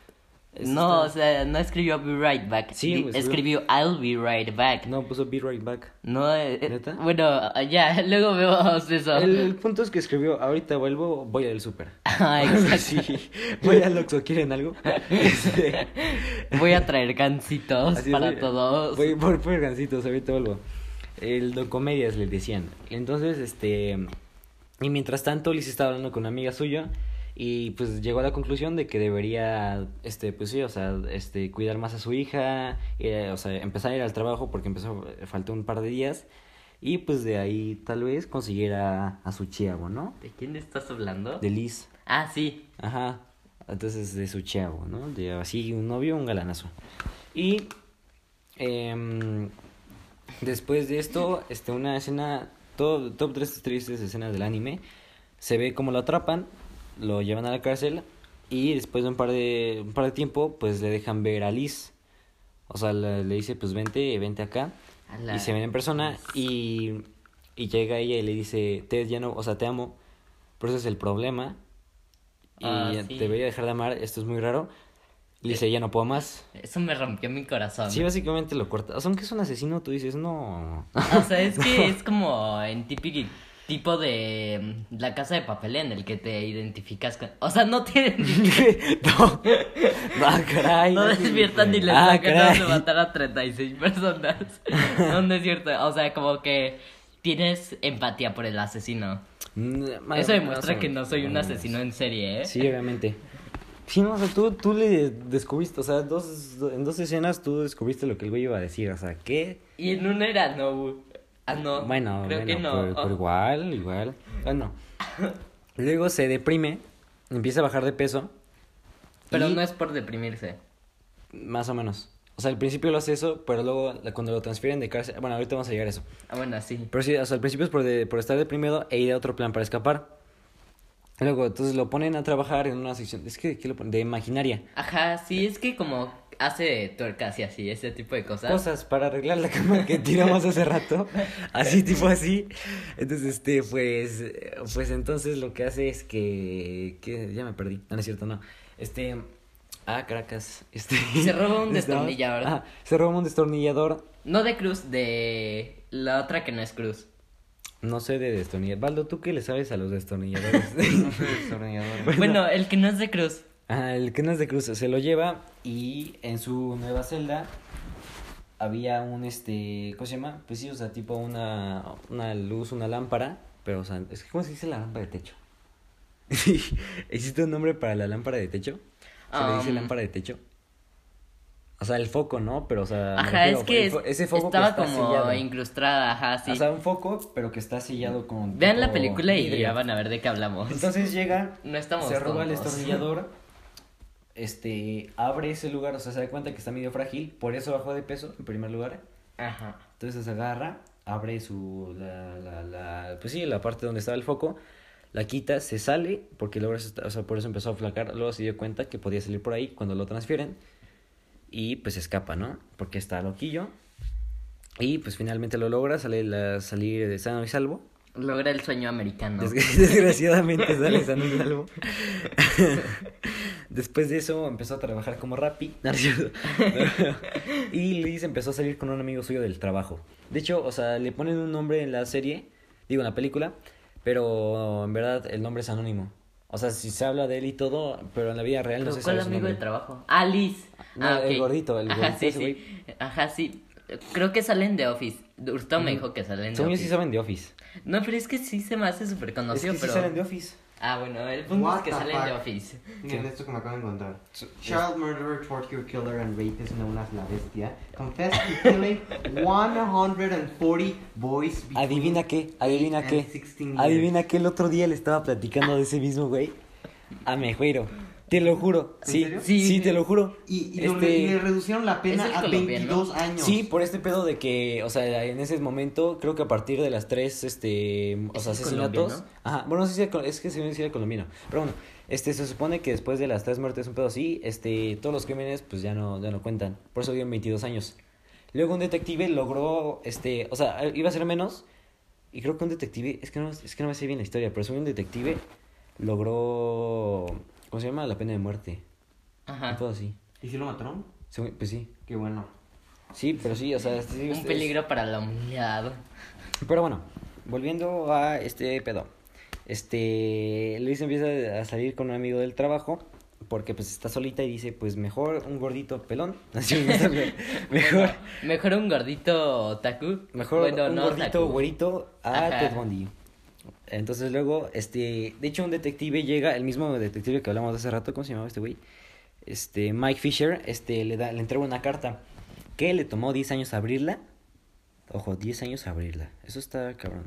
Es- No, o sea, no escribió Be Right Back. Sí, pues, escribió I'll be right back. No, puso Be Right Back. No, eh, eh, ¿Neta? bueno, ya, [LAUGHS] luego vemos eso. El, el punto es que escribió, ahorita vuelvo, voy al súper. [LAUGHS] Ah, [LAUGHS] exacto. sí, voy al Oxxo, ¿quieren algo? Este, Voy a traer gancitos Así para voy- todos. Voy por, por gancitos, ahorita vuelvo. El docomedias le decían. Entonces, este. Y mientras tanto, Liz estaba hablando con una amiga suya y pues llegó a la conclusión de que debería, este, pues sí, o sea, este, cuidar más a su hija, eh, o sea, empezar a ir al trabajo porque empezó, faltó un par de días y pues de ahí tal vez consiguiera a su chiavo, ¿no? ¿De quién estás hablando? De Liz. Ah, sí. Ajá. Entonces de su chavo, ¿no? De así un novio, un galanazo. Y em, después de esto, este, una escena, todo, top 3 tristes escenas del anime, se ve como lo atrapan, lo llevan a la cárcel y después de un par de, un par de tiempo, pues le dejan ver a Liz. O sea, le, le dice, pues vente, vente acá. A la- Y se ven en persona y, y llega ella y le dice, Ted, ya no, o sea, te amo, pero ese es el problema. Y Ah, sí. debería dejar de amar, esto es muy raro. Y le dice, ya no puedo más. Eso me rompió mi corazón. Sí, básicamente lo corta. O sea, aunque es un asesino, tú dices, no. O sea, es que [LAUGHS] es como en típico tipo de mm, la casa de papel en el que te identificas con... O sea, no te [LAUGHS] identificas... [LAUGHS] no. Ah, caray. No despiertan ni les Ah, ganas de matar a 36 personas. No, no es cierto. O sea, como que tienes empatía por el asesino. Mm, Eso demuestra que no soy un o asesino en serie, ¿eh? Sí, obviamente. Sí, no, o sea, tú, tú le descubriste, o sea, dos, en dos escenas tú descubriste lo que el güey iba a decir, o sea, ¿qué? Y en una era no. Ah, no. Bueno, Creo bueno, que no. pero, pero Oh. igual, igual. Bueno, [LAUGHS] luego se deprime, empieza a bajar de peso. Pero y- no es por deprimirse. Más o menos. O sea, al principio lo hace eso, pero luego cuando lo transfieren de cárcel... Bueno, ahorita vamos a llegar a eso. Ah, bueno, sí. Pero sí, o sea, al principio es por, de- por estar deprimido e ir a otro plan para escapar. Luego, entonces lo ponen a trabajar en una sección... Es que, ¿qué lo ponen? De imaginaria. Ajá, sí, es que como hace tuercas y así, ese tipo de cosas. Cosas para arreglar la cama que tiramos hace rato. [LAUGHS] Así, tipo así. Entonces, este, pues... Pues entonces lo que hace es que... que ya me perdí. No, no es cierto, no. Este... Ah, Caracas. Este... Se roba un [LAUGHS] destornillador. Ah, se roba un destornillador. No de Cruz, de la otra que no es Cruz. No sé de destornillador. Baldo, ¿tú qué le sabes a los destornilladores? [LAUGHS] No soy destornillador. Bueno, el que no es de Cruz. El que no es de cruz se lo lleva y en su nueva celda había un este, ¿cómo se llama? Pues sí, o sea, tipo una, una luz, una lámpara, pero o sea, es ¿cómo se dice la lámpara de techo? [LAUGHS] ¿Existe un nombre para la lámpara de techo? ¿Se le dice Um, lámpara de techo? O sea, el foco, ¿no? Pero o sea, Ajá, refiero, es que el fo- ese foco estaba que está como sellado. incrustada, ajá, sí. O sea, un foco, pero que está sellado con Vean la película y ya van a ver de qué hablamos. Entonces llega, No estamos se roba el tontos. destornillador, este, abre ese lugar, o sea, se da cuenta que está medio frágil, por eso bajó de peso en primer lugar. Ajá. Entonces se agarra, abre su, la, la, la, pues sí, la parte donde estaba el foco, la quita, se sale, porque luego, o sea, por eso empezó a flacar, luego se dio cuenta que podía salir por ahí cuando lo transfieren, y pues escapa, ¿no? Porque está loquillo, y pues finalmente lo logra, sale la, salir de sano y salvo. Logra el sueño americano. Desgra- [LAUGHS] Desgraciadamente sale sano y salvo. [LAUGHS] Después de eso empezó a trabajar como Rappi. [LAUGHS] [LAUGHS] Y Liz empezó a salir con un amigo suyo del trabajo. De hecho, o sea, le ponen un nombre en la serie, digo en la película, pero en verdad el nombre es anónimo. O sea, si se habla de él y todo, pero en la vida real no ¿Pero se ¿Cuál sabe su amigo nombre. de trabajo? Ah, Liz. No, ah, el ok. gordito, el Ajá, gordito sí, ese sí. Ajá, sí. Creo que salen de Office. Hurtado me Ujú. dijo que salen de Según yo Office. sí saben de Office. No, pero es que sí se me hace súper conocido, es que pero... sí salen de Office. Ah, bueno, el punto What es que the salen de fuck? Office. Miren esto que me acabo de encontrar. Child murderer, torture killer, and rapist known as La Bestia confessed to killing 140 boys between Adivina qué, adivina qué. and 16 years. Adivina que el otro día le estaba platicando de ese mismo güey. A Mejuero. Te lo juro. ¿En Sí, sí, Sí. te lo juro. Y, y lo- Este- y le reducieron la pena ¿Es a colombiano? 22 años. Sí, por este pedo de que, o sea, en ese momento, creo que a partir de las tres, este, o ¿Es sea, asesinatos. Ajá, bueno, no sé si era es que se me decía colombiano. Pero bueno, este, se supone que después de las tres muertes, un pedo así, este, todos los crímenes, pues ya no, ya no cuentan. Por eso dio 22 años. Luego un detective logró, este, o sea, iba a ser menos. Y creo que un detective, es que no, es que no me sé bien la historia, pero según un detective logró, ¿cómo se llama? La pena de muerte. Ajá. pedo así. ¿Y si lo mataron? Pues sí. Qué bueno. Sí, pero sí, o sea, este, sí, Un este- peligro para la humanidad. Pero bueno, volviendo a este pedo. Este, Luis empieza a salir con un amigo del trabajo porque pues está solita y dice, pues mejor un gordito pelón. [LAUGHS] Así [LAUGHS] mejor Bueno, mejor un gordito otaku. mejor Bueno, un no gordito otaku. güerito a Ajá. Ted Bundy. Entonces luego, este, de hecho un detective llega, el mismo detective que hablamos hace rato, ¿cómo se llamaba este güey? Este, Mike Fisher, este, le da, le entrega una carta que le tomó 10 años abrirla. Ojo, 10 años abrirla. Eso está cabrón.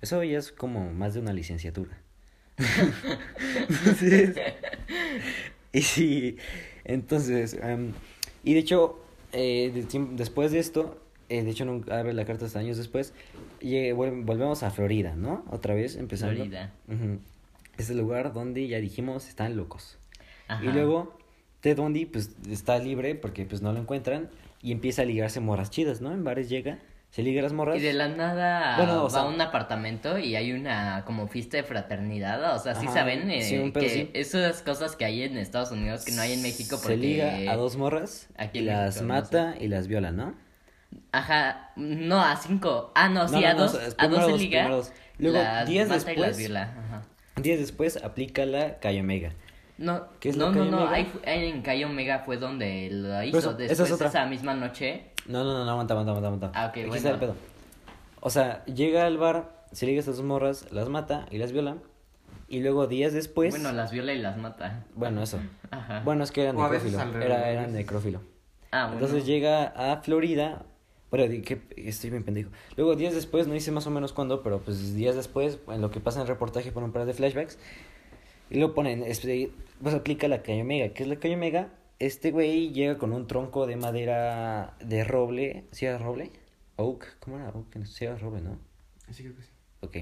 Eso ya es como más de una licenciatura. [LAUGHS] Entonces, y sí, entonces, em, y de hecho, eh, de después de esto, eh, de hecho nunca abre la carta hasta años después, y volvemos a Florida, ¿no? Otra vez empezando. Florida. Ujú. Es el lugar donde ya dijimos están locos. Ajá. Y luego Ted Bundy pues está libre porque pues no lo encuentran y empieza a ligarse morras chidas, ¿no? En bares llega, se liga a las morras. Y de la nada Bueno, va sea- a un apartamento y hay una como fiesta de fraternidad. O sea, sí Ajá, saben eh, sí, que sí. esas cosas que hay en Estados Unidos que no hay en México porque... Se liga a dos morras Aquí y las México, no mata y las viola, ¿no? Ajá, no, a cinco. Ah, no, sí, No, no, a no, dos. es a dos se dos, liga. primero dos. Luego, las después- viola. Ajá. Días después aplica la Calle Omega. No, ¿Qué es no, la no, Calle no, ahí ahí en Calle Omega fue donde lo hizo. eso, esa es Después, otra. esa misma noche. No, no, no, no, aguanta, aguanta, aguanta, aguanta. Ah, ok, Aquí bueno. está el pedo. O sea, llega al bar, se liga a estas dos morras, las mata y las viola. Y luego días después. Bueno, las viola y las mata. Bueno, eso. Ajá. Bueno, es que eran O a veces necrófilo. Era, eran necrófilo. Ah, bueno. Entonces llega a Florida. Bueno, que estoy bien pendejo. Luego, días después, no dice más o menos cuándo, pero pues días después, en lo que pasa en el reportaje, ponen un par de flashbacks. Y lo ponen, este, pues aplica la calle Omega. ¿Qué es la calle Omega? Este güey llega con un tronco de madera de roble. ¿Sí era roble? Oak. ¿Cómo era Oak? Sí era roble, ¿no? Sí, creo que sí. Ok.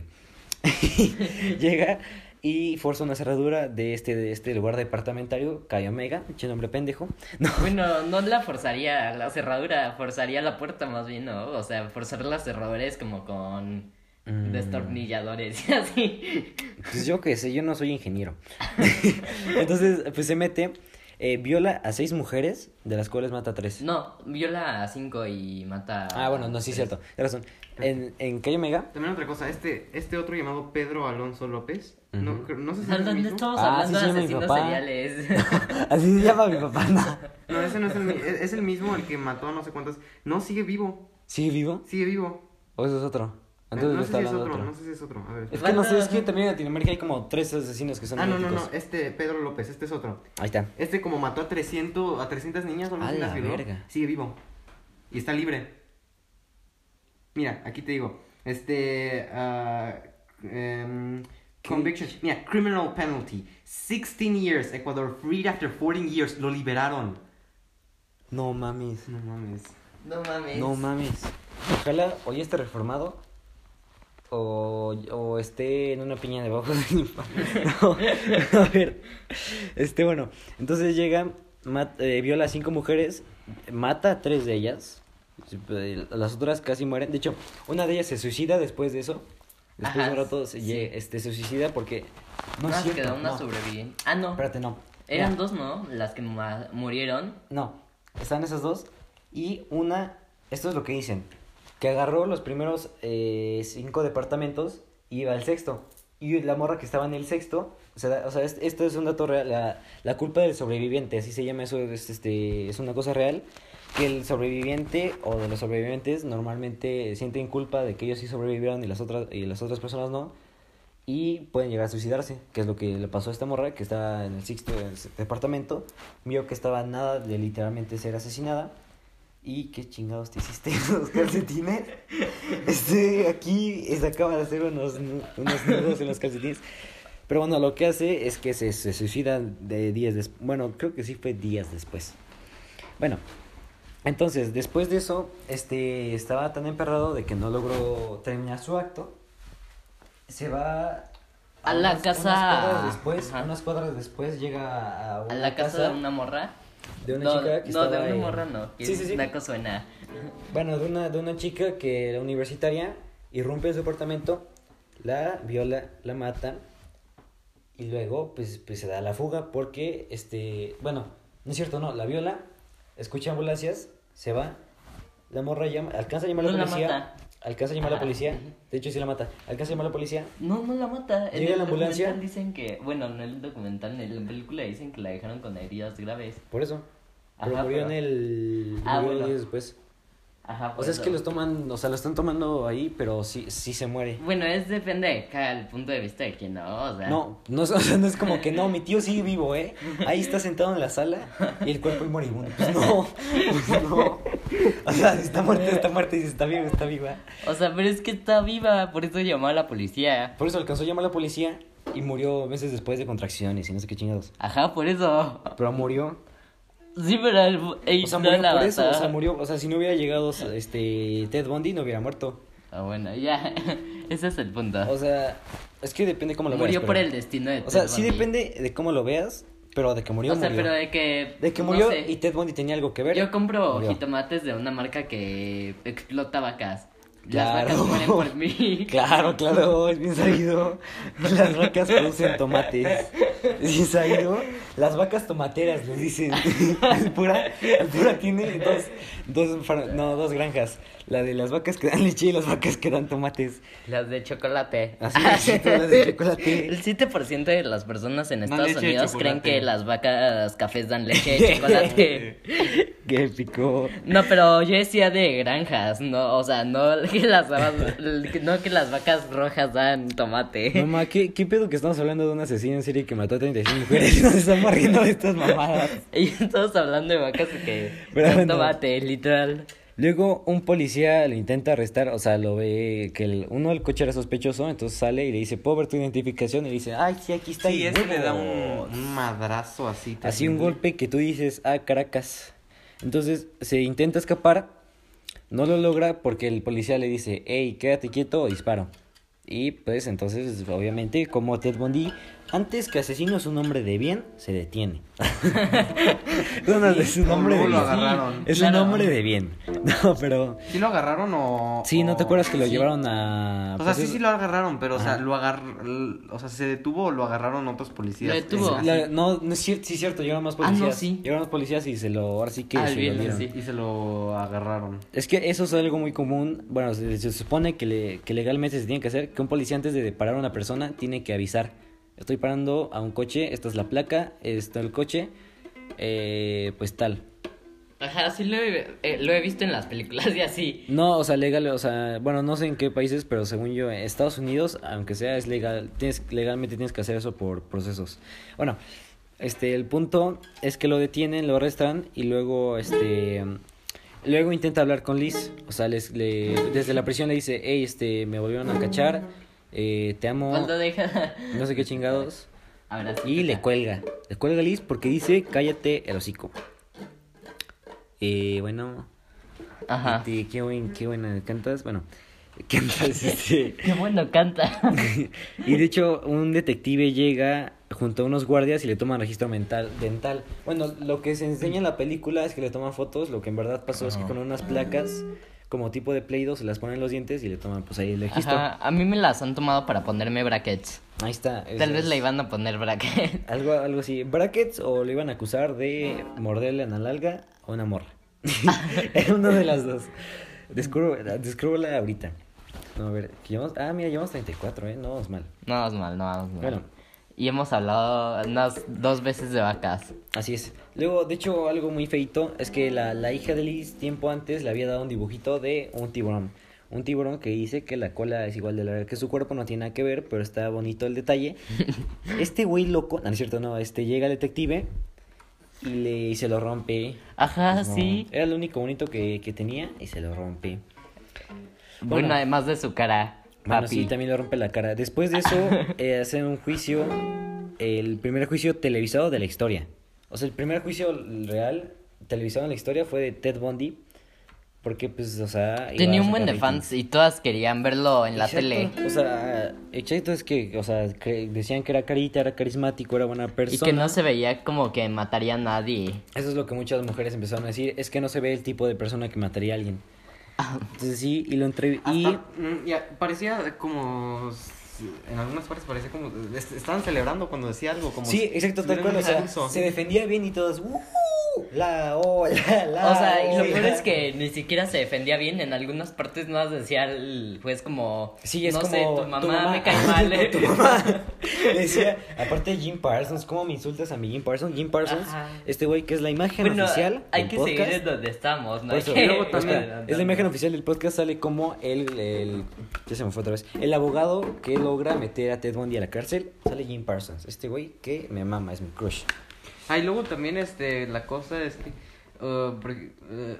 [LAUGHS] Llega y forza una cerradura de este, de este lugar departamentario, Calle Omega, pinche nombre pendejo. [LAUGHS] No, Bueno, no la forzaría la cerradura, forzaría la puerta más bien, ¿no? O sea, forzar las cerraduras como con Mm. destornilladores [LAUGHS] y así. pues yo qué sé, yo no soy ingeniero. [LAUGHS] Entonces, pues se mete, eh, viola a seis mujeres, de las cuales mata a tres. No, viola a cinco y mata a Ah, bueno, no, sí, tres. cierto, tienes razón. En, en Calle Omega, También otra cosa, este, este otro llamado Pedro Alonso López, no, Ujú. creo- no sé si es ¿A el dónde mismo. estamos Ah, hablando sí se de llama mi asesinos papá. seriales? [LAUGHS] así se llama mi papá, ¿no? [LAUGHS] No, ese no es el, mi- es, es el mismo, el que mató a no sé cuántas. No, sigue vivo, ¿Sigue vivo? sigue vivo. ¿O eso es otro? No sé si es otro, otro. no sé si es otro. A ver. Es que no sé, es que también en Latinoamérica hay como tres asesinos que son Ah, no, no, no, este Pedro López, este es otro. Ahí está. Este como mató a 300, a 300 niñas o no A sé si la las violó, verga. sigue vivo. Y está libre. Mira, aquí te digo. Este. ah, em, conviction. Mira, criminal penalty. 16 years. Ecuador freed after 14 years. Lo liberaron. No mames. No mames. no mames. No mames. Ojalá ya esté reformado o, o esté en una piña debajo de mi [LAUGHS] No, a ver. Este, bueno. Entonces llega, mat- eh, viola a cinco mujeres, mata a tres de ellas. eh, Las otras casi mueren. De hecho, una de ellas se suicida después de eso. Después Ajá, de un rato se, sí. este, se suicida porque. No, No, es cierto, quedó una no. sobreviviente. Ah, no. Espérate, no. Eran dos, ¿no? Las que murieron. No, están esas dos. Y una, esto es lo que dicen, que agarró los primeros eh, cinco departamentos y iba al sexto. Y la morra que estaba en el sexto, o sea, o sea es- esto es un dato real, la, la culpa del sobreviviente, así se llama eso, es, este, es una cosa real, que el sobreviviente o de los sobrevivientes normalmente sienten culpa de que ellos sí sobrevivieron y las otras, y las otras personas no. Y pueden llegar a suicidarse, que es lo que le pasó a esta morra que estaba en el sexto departamento. Vio que estaba nada de literalmente ser asesinada. ¿Y qué chingados te hiciste los calcetines? Este, aquí se acaba de hacer unos, unos nudos en los calcetines. Pero bueno, lo que hace es que se, se suicida de días después. Bueno, creo que sí fue días después. Bueno, entonces, después de eso, este, estaba tan emperrado de que no logró terminar su acto. Se va A la casa- Unas cuadras después, Ajá. unas cuadras después llega a una A la casa de una morra. De una no, chica que no, estaba de una en- morra no. Que Sí, sí, sí. Naco suena. Bueno, de una, de una chica que era universitaria, irrumpe en su apartamento, la viola, la mata y luego pues, pues se da la fuga porque, este, bueno, no es cierto, no, la viola, escucha ambulancias, se va, la morra llama, alcanza a llamar a No la la policía, mata. alcanza a llamar a la policía, de hecho sí la mata, alcanza a llamar a la policía, No, no la mata. En Llega el la ambulancia. documental dicen que, bueno, en el documental, en la película dicen que la dejaron con heridas graves. por eso, pero Ajá, murió pero- en el... Ah, murió bueno. después. Ajá, O por sea, es que los toman, o sea, lo están tomando ahí, pero sí, sí se muere. Bueno, es depende de cada punto de vista de quien no, o sea. No, no, es- [LAUGHS] o sea, no es como que no, mi tío sigue vivo, ¿eh? Ahí está sentado en la sala y el cuerpo es moribundo. Pues no, pues no. O sea, si está muerto, está muerto y si está vivo, está viva. O sea, pero es que está viva, por eso llamó a la policía. Por eso alcanzó a llamar a la policía y murió meses después de contracciones y no sé qué chingados. Ajá, por eso. Pero murió. Sí, pero el, el- O sea, murió la por eso. O sea, murió. O sea, si no hubiera llegado este Ted Bundy, no hubiera muerto. Ah, bueno, ya. [LAUGHS] Ese es el punto. O sea, es que depende cómo lo Murió veas. por pero- el destino de O sea, Ted sí depende de cómo lo veas, pero de que murió, O sea, murió. pero de que. De que no murió sé. y Ted Bundy tenía algo que ver. Yo compro murió. jitomates de una marca que explota vacas. Claro. Las vacas mueren por mí. [LAUGHS] Claro, claro, es bien sabido. Las vacas producen tomates. Es bien sabido. Las vacas tomateras, les dicen. [LAUGHS] El pura, el pura tiene dos, dos, no, dos granjas. La de las vacas que dan leche y las vacas que dan tomates. Las de chocolate. Así es, las de chocolate. [LAUGHS] El 7% de las personas en Estados Unidos creen que las vacas cafés dan leche de [LAUGHS] chocolate. [LAUGHS] Qué épico. No, pero yo decía de granjas, no, o sea, no que las no que las vacas rojas dan tomate. Mamá, ¿qué, ¿qué pedo que estamos hablando de un asesino en serie que mató a 36 mujeres? Nos estamos riendo de estas mamadas. Y estamos hablando de vacas que dan bueno. tomate, literal. Luego un policía le intenta arrestar, o sea, lo ve que el, uno del coche era sospechoso, entonces sale y le dice, ¿puedo ver tu identificación? Y le dice, ay, sí, aquí está. Sí, y ese le da un, huevos". un madrazo así. Así un golpe que tú dices, ah, Caracas. Entonces se intenta escapar, no lo logra porque el policía le dice, hey, quédate quieto o disparo. Y pues entonces, obviamente, como Ted Bundy, antes que asesino es un hombre de bien, se detiene. [LAUGHS] no, no, es un hombre de lo bien. agarraron. Es Claro. un hombre de bien. [LAUGHS] No, pero... ¿Sí lo agarraron o...? Sí, ¿no te acuerdas que lo sí. llevaron a... O sea, pues, sí, sí lo agarraron, pero, o sea, Ajá. lo agar... O sea, ¿se detuvo o lo agarraron otros policías? Lo detuvo. La- no, no es cierto, sí es cierto, llegaron más Ah, no, policías. sí. Llegaron más policías y se lo, ahora sí que Ah, se bien, lo sí. Y se lo agarraron. Es que eso es algo muy común, bueno, se, se supone que, le- que legalmente se tiene que hacer, que un policía antes de parar a una persona tiene que avisar. Estoy parando a un coche, esta es la placa, está el coche, eh, pues tal. Ajá, sí lo he, eh, lo he visto en las películas y así. No, o sea, legal, o sea, bueno, no sé en qué países, pero según yo, en Estados Unidos, aunque sea es legal, tienes, legalmente tienes que hacer eso por procesos. Bueno, este, el punto es que lo detienen, lo arrestan y luego, este, luego intenta hablar con Liz, o sea, les, le, desde la prisión le dice, hey, este, me volvieron a cachar, eh, te amo, Cuando deja. no sé qué [LAUGHS] chingados, ver, y le cuelga, le cuelga Liz porque dice, cállate el hocico. Eh, bueno, Ajá. este, qué, buen, qué buena cantas, bueno, [LAUGHS] cantas, este... [LAUGHS] Qué bueno canta. Y de hecho, un detective llega junto a unos guardias y le toman registro mental, dental. Bueno, lo que se enseña en la película es que le toman fotos, lo que en verdad pasó es que con unas placas como tipo de Play-Doh se las ponen en los dientes y le toman pues ahí el registro. Ajá, a mí me las han tomado para ponerme brackets. Ahí está. es- Tal vez es le iban a poner brackets. [LAUGHS] Algo, algo así. Brackets o le iban a acusar de morderle en la nalga a una morra. [LAUGHS] Era una de las dos. Descubro, ahorita. No, a ver, llevamos, ah, mira, llevamos 34, ¿eh? No vamos mal. No vamos mal, no vamos mal. Bueno. Y hemos hablado unas dos veces de vacas. Así es. Luego, de hecho, algo muy feito es que la, la hija de Liz tiempo antes le había dado un dibujito de un tiburón. Un tiburón que dice que la cola es igual de larga que su cuerpo, no tiene nada que ver, pero está bonito el detalle. [LAUGHS] Este güey loco, no, no es cierto, no, este llega el detective y le y se lo rompe. Ajá, No, sí. Era lo único bonito que, que tenía y se lo rompe. Bueno, Bueno. además de su cara. Bueno, papi. sí, también le rompe la cara. Después de eso, [LAUGHS] eh, hacen un juicio, el primer juicio televisado de la historia. O sea, el primer juicio real televisado en la historia fue de Ted Bundy. Porque, pues, o sea... Tenía un buen de fans y todas querían verlo en la Exacto. tele. O sea, exacto, es que, o sea, cre- decían que era carita, era carismático, era buena Y persona. que no se veía como que mataría a nadie. Eso es lo que muchas mujeres empezaron a decir, es que no se ve el tipo de persona que mataría a alguien. Entonces sí, y lo entre... Y... Mm, ya, parecía como... En algunas partes parecía como... est- Estaban celebrando cuando decía algo, como... Sí, exacto, tal cual, o sea, se defendía bien y todos, "Uh", La, oh, la. O sea, y lo peor es que ni siquiera se defendía bien. En algunas partes no decía el juez como. Sí, es no como sé, tu mamá, me cae [LAUGHS] mal. eh". tu mamá. [LAUGHS] Decía, aparte de Jim Parsons, ¿cómo me insultas a mi Jim Parsons? Jim Parsons, Ajá. este güey que es la imagen Bueno, oficial hay del que podcast. seguir en donde estamos, ¿no? Eso, [LAUGHS] que- luego también, es la imagen oficial del podcast, sale como el, el, ya se me fue otra vez, el abogado que logra meter a Ted Bundy a la cárcel, sale Jim Parsons, este güey que me mama, es mi crush. Ah, y luego también este, la cosa es que uh,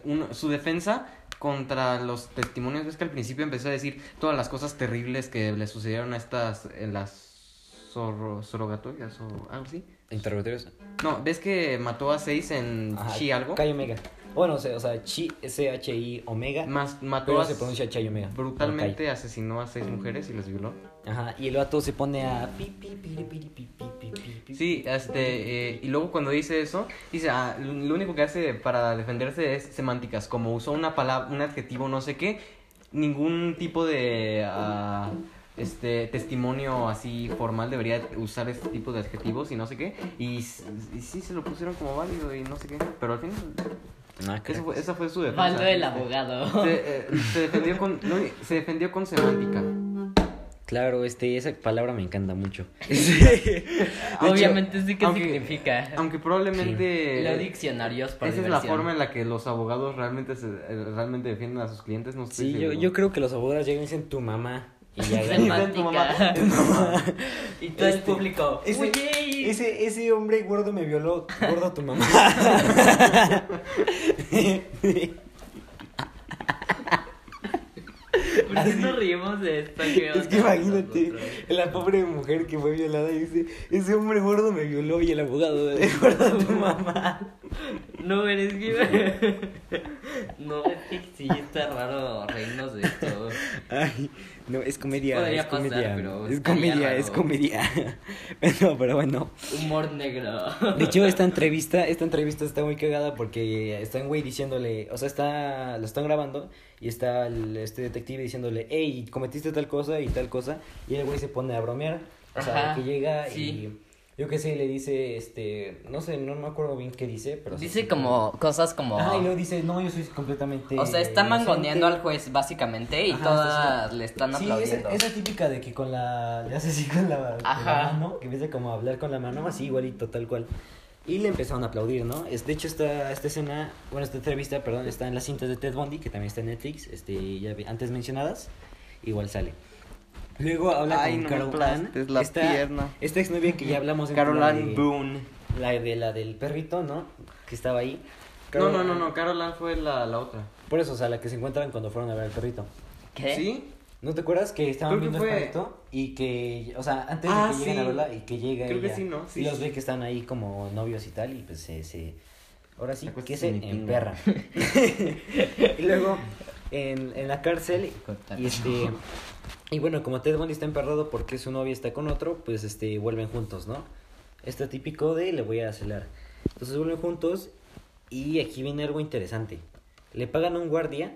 uno- su defensa contra los testimonios es que al principio empezó a decir todas las cosas terribles que le sucedieron a estas, en las zorro- surrogatorias o algo así. Interrogatorios. No, ¿ves que mató a seis en Ajá, Chi algo? Chi Omega. Bueno, o sea, o sea, Chi, S-H-I Omega, Más, mató pero a se pronuncia Chi Omega. brutalmente asesinó a seis mujeres y las violó. Ajá, y el vato se pone a... Sí, este, eh, y luego cuando dice eso, dice, ah, lo único que hace para defenderse es semánticas, como usó una palabra, un adjetivo, no sé qué, ningún tipo de, ah, este, testimonio así formal debería usar este tipo de adjetivos y no sé qué, y, s- y sí se lo pusieron como válido y no sé qué, pero al final, Ah, eso carajo. fue- esa fue su defensa. Faldo el abogado. Se, eh, se defendió con, no, se defendió con semántica. Claro, este, esa palabra me encanta mucho. [LAUGHS] Obviamente sí que aunque- significa. Aunque probablemente... Leo diccionarios por Esa es la diversión. forma en la que los abogados realmente se, eh, realmente defienden a sus clientes, no Sí, yo, yo creo que los abogados llegan y dicen tu mamá y ya Semántica. Semántica. Tu mamá. [LAUGHS] y todo el Este, público. ese- Oye, Ese, ese hombre gordo me violó, gordo tu mamá. [LAUGHS] [LAUGHS] ¿por qué nos reímos de esto? ¿Qué Es que imagínate, la pobre mujer que fue violada y dice, ese hombre gordo me violó y el abogado de [LAUGHS] gordo tu mamá. No, eres que. [LAUGHS] no, es que sí está raro reírnos de esto. Ay, no, es comedia, Podría es comedia. pero es comedia, raro. es comedia. [LAUGHS] no, pero bueno. Humor negro. De hecho, esta entrevista, esta entrevista está muy cagada porque está un güey diciéndole, o sea, está, lo están grabando y está el- este detective diciéndole, hey, cometiste tal cosa y tal cosa, y el güey se pone a bromear, o sea, Ajá, que llega sí. y yo qué sé, le dice, este, no sé, no me acuerdo bien qué dice, pero... sí, Dice sí, como cosas como. Ah, y luego dice, no, yo soy completamente... O sea, está inocente". mangoneando al juez, básicamente, y Ajá, todas le están Sí, aplaudiendo. esa, esa típica de que con la. Le hace así [LAUGHS] con la, con la Ajá. mano, que empieza como a hablar con la mano, así igualito, tal cual. Y le empezaron a aplaudir, ¿no? Es, de hecho, esta, esta escena, bueno, esta entrevista, perdón, está en las cintas de Ted Bundy, que también está en Netflix, este, ya antes mencionadas, igual sale. Luego habla Ay, con no Carol Ann, aplastes la esta, pierna. esta exnovia que ya hablamos en Carol la Ann de- Boone. La de la del perrito, ¿no? Que estaba ahí. No, Carol no, no, no, Carol Ann fue la, la otra. Por eso, o sea, la que se encuentran cuando fueron a ver al perrito. ¿Qué? ¿Sí? ¿No te acuerdas que estaban Creo que viendo el perrito? Y que, o sea, antes Ah, de que lleguen a verla y que llega Creo que ella, sí, ¿no? Sí. y los ve que están ahí como novios y tal, y pues se, se ahora sí que se en emperran. [LAUGHS] [LAUGHS] y luego, en, en la cárcel, y este, y bueno, como Ted Bundy está emperrado porque su novia está con otro, pues este, vuelven juntos, ¿no? Esto típico de le voy a celar. Entonces vuelven juntos, y aquí viene algo interesante. Le pagan a un guardia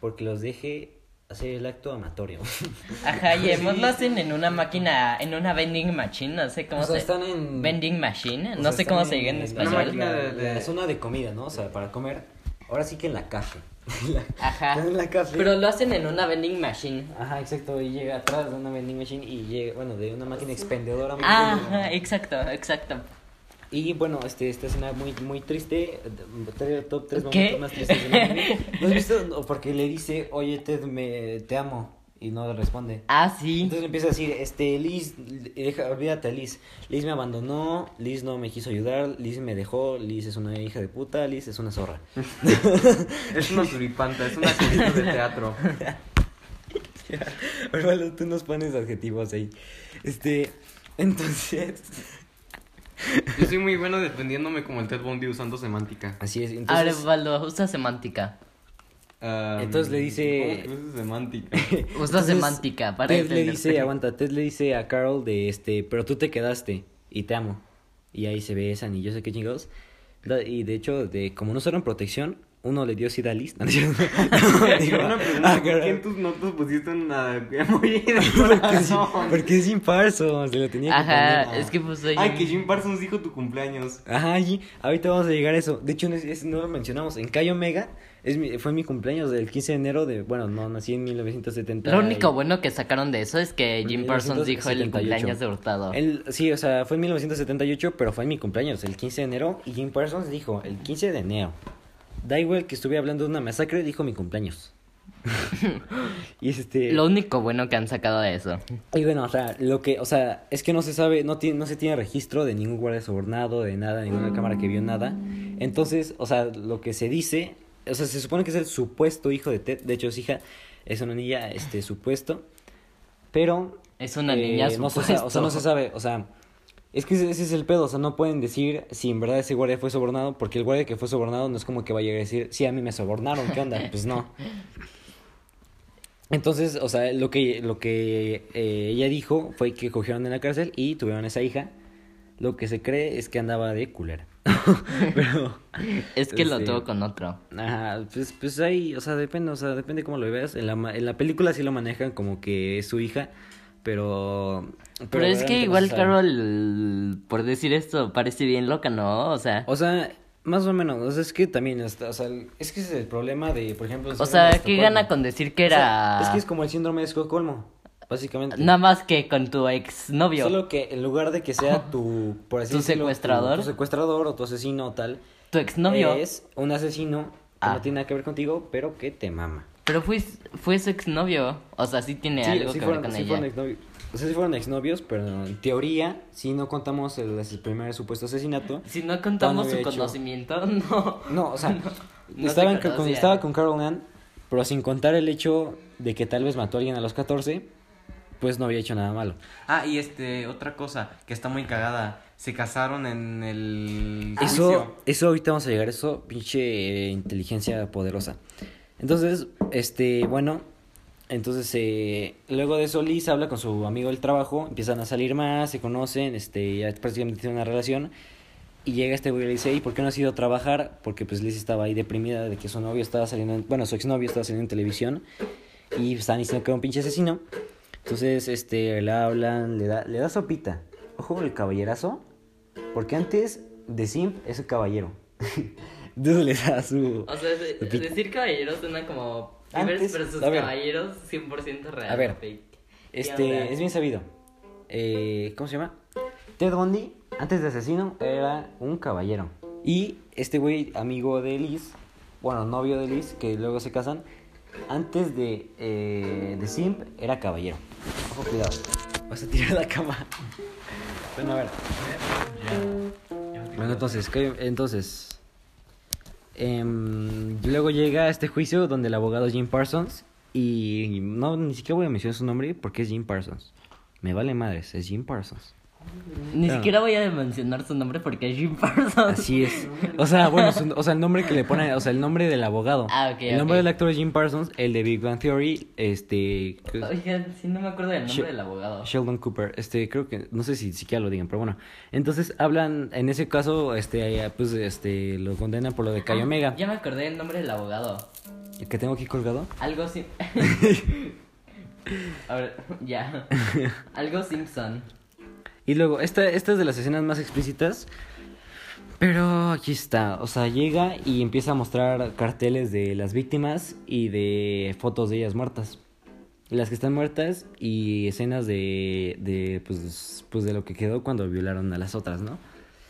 porque los deje hacer el acto amatorio. [LAUGHS] Ajá, y además lo hacen en una máquina, en una vending machine, no sé cómo O sea, se... están en... Vending machine, no sé cómo se diga en español. Una máquina de- de- la zona de comida, ¿no? O sea, para comer. Ahora sí que en la [LAUGHS] Ajá. Están en la café. Pero lo hacen en una vending machine. Ajá, exacto. Y llega atrás de una vending machine y llega, bueno, de una máquina expendedora. muy Ajá, exacto, exacto. Y bueno, este, esta escena muy, muy triste. Top 3 ¿Qué? momentos más tristes del anime. ¿No has visto? Porque le dice, oye, Ted, me, te amo. Y no le responde. Ah, sí. Entonces le empieza a decir, este, Liz, deja, olvídate a Liz. Liz me abandonó, Liz no me quiso ayudar, Liz me dejó, Liz es una hija de puta, Liz es una zorra. [LAUGHS] Es una suripanta, es una actriz de teatro. [LAUGHS] Orvaldo, tú nos pones adjetivos ahí. Este, entonces... [LAUGHS] Yo soy muy bueno defendiéndome como el Ted Bundy usando semántica. Así es, entonces... Valdo, usa semántica. Um, Entonces le dice- ¿Cómo que usa semántica? [LAUGHS] Usa semántica para Ted le dice, aguanta, Ted le dice a Carol de este, pero tú te quedaste y te amo. Y ahí se besan y yo sé qué chingados. Y de hecho, de como no usaron protección, uno le dio sida Liz. [LAUGHS] No, no es cierto. No, digo, Una pregunta, ¿por qué en tus notas pusiste una emoji de [LAUGHS] Porque sí, corazón? porque es Jim Parsons, se lo tenía que Ajá, poner. es que pues soy... Ay, que Jim Parsons dijo tu cumpleaños. Ajá, G, ahorita vamos a llegar a eso. De hecho, no, es- es- no lo mencionamos. En Cayo Omega es mi- fue mi cumpleaños del 15 de enero de. Bueno, no, nací en 1970. Lo único bueno que sacaron de eso es que Jim Parsons dijo el 1978. cumpleaños de Hurtado. El- sí, o sea, fue en 1978, pero fue en mi cumpleaños, el 15 de enero. Y Jim Parsons dijo, el 15 de enero. Da igual que estuve hablando de una masacre, dijo mi cumpleaños. [LAUGHS] [LAUGHS] y este. Lo único bueno que han sacado de eso. Y bueno, o sea, lo que, o sea, es que no se sabe, no, tiene, no se tiene registro de ningún guardia sobornado, de nada, ninguna cámara que vio nada. Entonces, o sea, lo que se dice, o sea, se supone que es el supuesto hijo de Ted, de hecho es hija, es una niña, este, supuesto, pero... Es una eh, niña no supuesto. o sea, no se sabe, o sea, es que ese, ese es el pedo, o sea, no pueden decir si en verdad ese guardia fue sobornado, porque el guardia que fue sobornado no es como que vaya a decir, sí, a mí me sobornaron, ¿qué onda? Pues no. [LAUGHS] Entonces, o sea, lo que, lo que eh, ella dijo fue que cogieron en la cárcel y tuvieron esa hija. Lo que se cree es que andaba de culera. [LAUGHS] Pero, Es que lo Sí. tuvo con otro. ajá, pues, pues ahí, o sea, depende, o sea, depende cómo lo veas. En la, en la película sí lo manejan como que es su hija, pero... Pero, es que no igual. Carol, por decir esto, parece bien loca, ¿no? O sea, O sea, más o menos, o sea, es que también, está, o sea, es que ese es el problema de, por ejemplo... o sea, ¿qué gana con decir que O sea, era es que es como el síndrome de Estocolmo, básicamente. nada más que con tu ex novio? Solo que en lugar de que sea tu, por así ¿Tu decirlo, secuestrador? Tu, secuestrador o tu asesino o tal, Tu ex novio. es un asesino que Ah. no tiene nada que ver contigo, pero que te mama. Pero fue, fue su ex novio. O sea, sí tiene Sí, algo sí que fueron, ver con sí ella. fueron exnovios. O sea, sí fueron exnovios, pero en teoría, si no contamos el, el primer supuesto asesinato. Si no contamos su hecho- conocimiento, [LAUGHS] no. No, o sea, no estaba, se con, estaba con Carol Ann, pero sin contar el hecho de que tal vez mató a alguien a los 14, pues no había hecho nada malo. Ah, y este, otra cosa que está muy cagada. Se casaron en el. Eso, juicio. eso ahorita vamos a llegar, eso, pinche eh, inteligencia poderosa. Entonces, este, bueno, entonces, eh, luego de eso Liz habla con su amigo del trabajo, empiezan a salir más, se conocen, este, ya prácticamente tienen una relación. Y llega este güey y le dice, ¿y por qué no has ido a trabajar? Porque pues Liz estaba ahí deprimida de que su novio estaba saliendo, en- bueno, su exnovio estaba saliendo en televisión. Y estaban diciendo que era un pinche asesino. Entonces, este, le hablan, le da, le da sopita. Ojo, el caballerazo. Porque antes de Simp es un caballero. [LAUGHS] Entonces le da su... O sea, de- decir caballeros suena como. Antes, versus caballeros 100% real. A ver, fake. Este, es bien sabido. Eh, ¿Cómo se llama? Ted Bundy, antes de asesino, era un caballero. Y este güey, amigo de Liz, bueno, novio de Liz, que luego se casan, antes de, eh, de Simp, era caballero. Ojo, cuidado. Vas a tirar la cama. Bueno, a ver. Bueno, entonces, ¿qué- entonces em, luego llega este juicio donde el abogado Jim Parsons y no ni siquiera voy a mencionar su nombre porque es Jim Parsons. Me vale madres, es Jim Parsons. Ni siquiera voy a mencionar su nombre porque es Jim Parsons. Así es. O sea, bueno, su- o sea, el nombre que le pone, o sea, el nombre del abogado. Ah, ok, El nombre del actor es Jim Parsons, el de Big Bang Theory, este Oigan, sí, no me acuerdo del nombre del abogado. Sheldon Cooper, este, creo que, no sé si siquiera lo digan, pero bueno. Entonces hablan, en ese caso, este, pues, este, lo condenan por lo de Cayo Ah, Omega. Ya me acordé del nombre del abogado. El que tengo aquí colgado. Algo [LAUGHS] sim... [LAUGHS] A ver, ya. [LAUGHS] Algo Simpson. Y luego, esta, esta es de las escenas más explícitas. Pero aquí está, o sea, llega y empieza a mostrar carteles de las víctimas y de fotos de ellas muertas. Las que están muertas y escenas de, de pues, pues de lo que quedó cuando violaron a las otras, ¿no?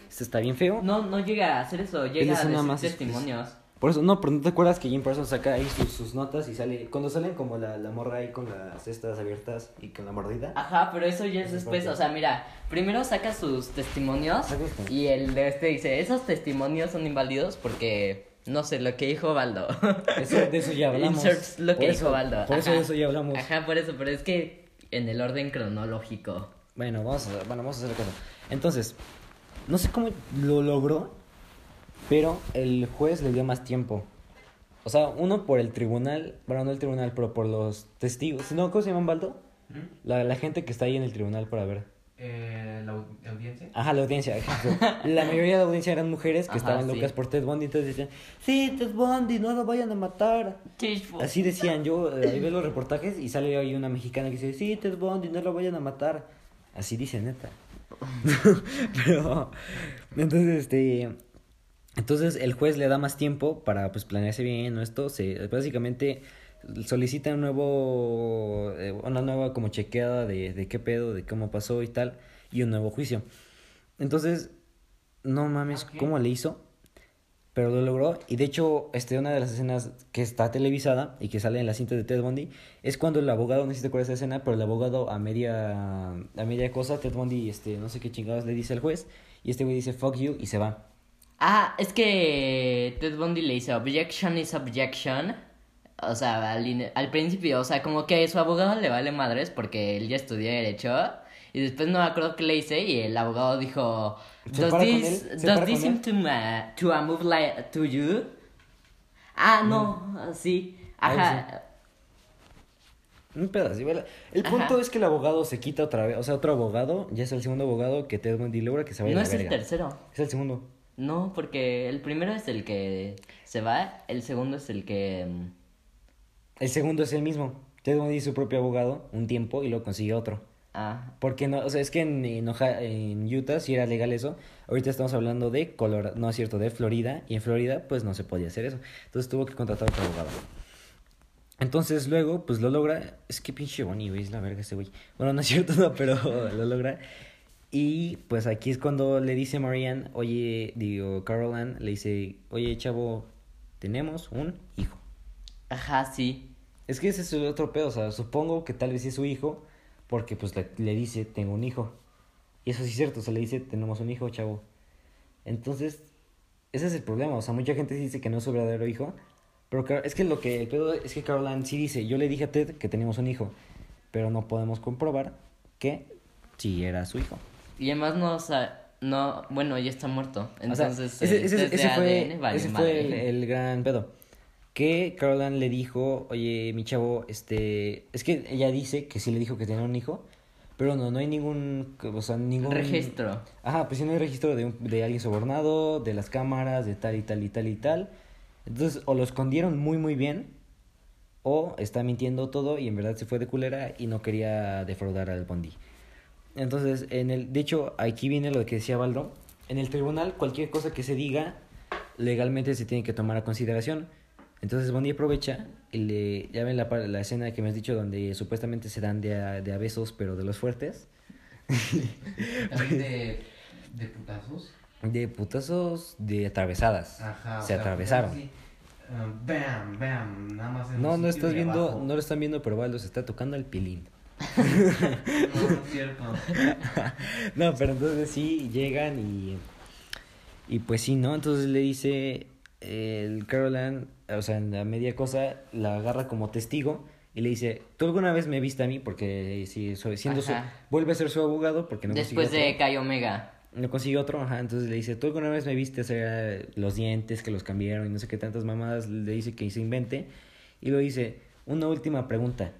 Esto está bien feo. No, no llega a hacer eso, llega a decir más testimonios. Por eso, no, pero ¿no te acuerdas que Jim Parsons saca ahí sus, sus notas y sale... Cuando salen como la, la morra ahí con las cestas abiertas y con la mordida. Ajá, pero eso ya es después, o sea, mira, primero saca sus testimonios y el de este dice, esos testimonios son inválidos porque, no sé, lo que dijo Baldo. Eso, de eso ya [LAUGHS] hablamos. Inserts lo que Por dijo eso- Baldo. Por eso Ajá. de eso ya hablamos. Ajá, por eso, pero es que en el orden cronológico. Bueno, vamos a, bueno, vamos a hacer caso. Entonces, no sé cómo lo logró, pero el juez le dio más tiempo. O sea, uno por el tribunal, bueno, no el tribunal, pero por los testigos. ¿No? ¿Cómo se llaman, Baldo? La, la gente que está ahí en el tribunal para ver. Eh, la, la audiencia. Ajá, la audiencia. [LAUGHS] La mayoría de la audiencia eran mujeres que Ajá, estaban sí. locas por Ted Bundy, entonces decían, sí, Ted Bundy, no lo vayan a matar. Así decían, yo eh, ahí veo los reportajes y sale ahí una mexicana que dice, sí, Ted Bundy, no lo vayan a matar. Así dice, neta. [LAUGHS] Pero, entonces, este, entonces el juez le da más tiempo para, pues, planearse bien o esto, se, básicamente solicita un nuevo, eh, una nueva como chequeada de, de qué pedo, de cómo pasó y tal, y un nuevo juicio. Entonces, no mames. ¿cómo le hizo? Pero lo logró. Y de hecho, este, una de las escenas que está televisada y que sale en la cinta de Ted Bundy es cuando el abogado, no sé si te acuerdas de esa escena, pero el abogado a media, a media cosa, Ted Bundy, este, no sé qué chingados le dice al juez. Y este güey dice fuck you y se va. Ah, es que Ted Bundy le dice objection is objection. O sea, al, al principio, o sea, como que su abogado le vale madres porque él ya estudió Derecho. Y después no me acuerdo qué le hice y el abogado dijo, ¿Se Does this, does this seem to, ma- to a move like to you? Ah, no, sí. Ahí Ajá. Un pedazo. El Ajá. punto es que el abogado se quita otra vez. O sea, otro abogado, ya es el segundo abogado que Ted Bundy logra que se vaya No a la es el tercero. Es el segundo. No, porque el primero es el que se va, el segundo es el que... mm, El segundo es el mismo. Ted Bundy es su propio abogado un tiempo y luego consigue otro. Ah, Porque no, o sea, es que en, en, Oja- en Utah sí era legal eso. Ahorita estamos hablando de Colorado, no es cierto, de Florida. Y en Florida, pues no se podía hacer eso. Entonces tuvo que contratar otro abogado. Entonces luego, pues lo logra. Es que pinche Bonnie, güey, es la verga ese güey. Bueno, no es cierto, [LAUGHS] no, pero lo logra. Y pues aquí es cuando le dice Marianne, oye, digo, Carol Ann, le dice, oye, chavo, tenemos un hijo. ajá, sí. Es que ese es otro pedo, o sea, supongo que tal vez sí es su hijo, porque pues le, le dice, tengo un hijo. Y eso sí es cierto, o sea, le dice, tenemos un hijo, chavo. Entonces, ese es el problema, o sea, mucha gente sí dice que no es su verdadero hijo, pero es que lo que, el pedo es que Caroline sí dice, yo le dije a Ted que teníamos un hijo, pero no podemos comprobar que sí era su hijo. Y además no, o sea, no, bueno, ya está muerto. O sea, Entonces, ese, ese- ese fue, ADN vale ese fue madre. el, el gran pedo. Que Caroline le dijo, oye, mi chavo, este... Es que ella dice que sí le dijo que tenía un hijo, pero no, no hay ningún... O sea, ningún... Registro. Ajá, pues sí no hay registro de, un- de alguien sobornado, de las cámaras, de tal y tal y tal y tal. Entonces, o lo escondieron muy, muy bien, o está mintiendo todo y en verdad se fue de culera y no quería defraudar al Bondi. Entonces, en el, de hecho, aquí viene lo que decía Baldo. En el tribunal, cualquier cosa que se diga, legalmente se tiene que tomar a consideración. Entonces Bondi aprovecha y le, ya ven la, la escena que me has dicho donde supuestamente se dan de de a besos, pero de los fuertes. [LAUGHS] También de, de putazos. De putazos, de atravesadas. Ajá. o se sea, atravesaron. sí. Ah, bam, bam, nada más en No, no estás viendo, abajo. no lo están viendo, pero Baldo se está tocando el pilín. [LAUGHS] No, cierto. Pero entonces sí llegan y. Y pues sí, ¿no? Entonces le dice. El Caroline, o sea, en la media cosa, la agarra como testigo y le dice: ¿Tú alguna vez me viste a mí? Porque si soy, siendo su. Vuelve a ser su abogado porque no Después consiguió de. Kai Omega. No consiguió otro, ajá. Entonces le dice: ¿Tú alguna vez me viste hacer los dientes que los cambiaron y no sé qué tantas mamadas? Le dice que se invente. Y lo dice: Una última pregunta.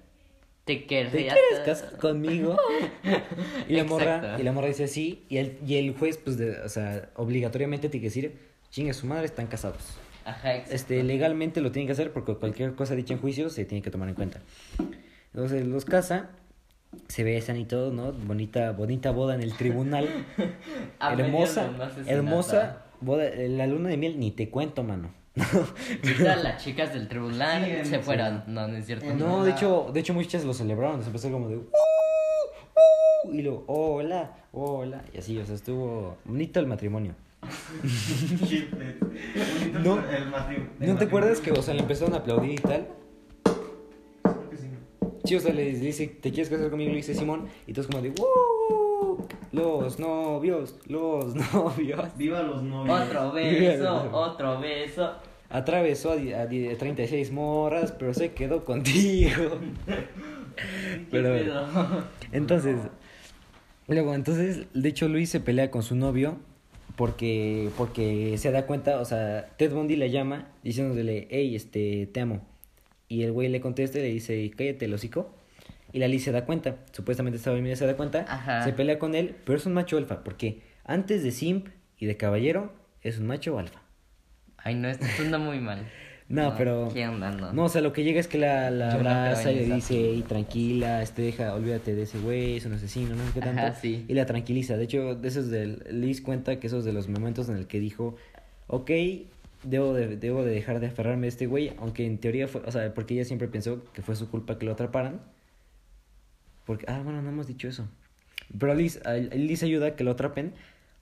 ¿Te ¿Te quieres casar conmigo? [LAUGHS] Y la morra, y la morra dice sí, y el, y el juez, pues, de, o sea, obligatoriamente tiene que decir, chinga su madre, están casados. Ajá, exacto. Este, legalmente lo tienen que hacer porque cualquier cosa dicha en juicio se tiene que tomar en cuenta. Entonces los casa, se besan y todo, ¿no? Bonita, bonita boda en el tribunal. [LAUGHS] Hermosa, hermosa boda, la luna de miel, ni te cuento, mano. Todas las chicas del tribunal Sí, se fueron. No, no es cierto. No, de hecho, de hecho muchas lo celebraron, se empezó como de "Uh, uh", y luego hola, hola, y así, o sea, estuvo bonito el matrimonio. No. El matri- el ¿No te acuerdas que, o sea, le empezaron a aplaudir y tal? Sí. Sí, o sea, le dice, ¿te quieres casar conmigo? Le dice Simón, y todos como de "Uh, los novios, los [LAUGHS] novios. Viva los novios. Otro beso, otro beso. Atravesó a, a di- 36 morras, pero se quedó contigo. [LAUGHS] [LAUGHS] ¿Qué Pero- pedo? Entonces, luego, entonces, de hecho, Luis se pelea con su novio porque, porque se da cuenta, o sea, Ted Bundy le llama diciéndole, hey, este, te amo. Y el güey le contesta y le dice, cállate el hocico. Y la Liz se da cuenta. Supuestamente estaba dormida y se da cuenta. Ajá. Se pelea con él, pero es un macho alfa. Porque antes de simp y de caballero, es un macho alfa. Ay, no, esto suena muy mal. [LAUGHS] No, pero... ¿Qué onda? No. No, o sea, lo que llega es que la, la abraza y le dice, y tranquila, este, deja, olvídate de ese güey, es un asesino, no sé qué tanto. Ajá, sí. Y la tranquiliza. De hecho, de esos del Liz cuenta que esos de los momentos en el que dijo, ok, debo de, debo de dejar de aferrarme a este güey, aunque en teoría fue, o sea, porque ella siempre pensó que fue su culpa que lo atraparan. Porque, ah, bueno, no hemos dicho eso. Pero Liz, Liz ayuda a que lo atrapen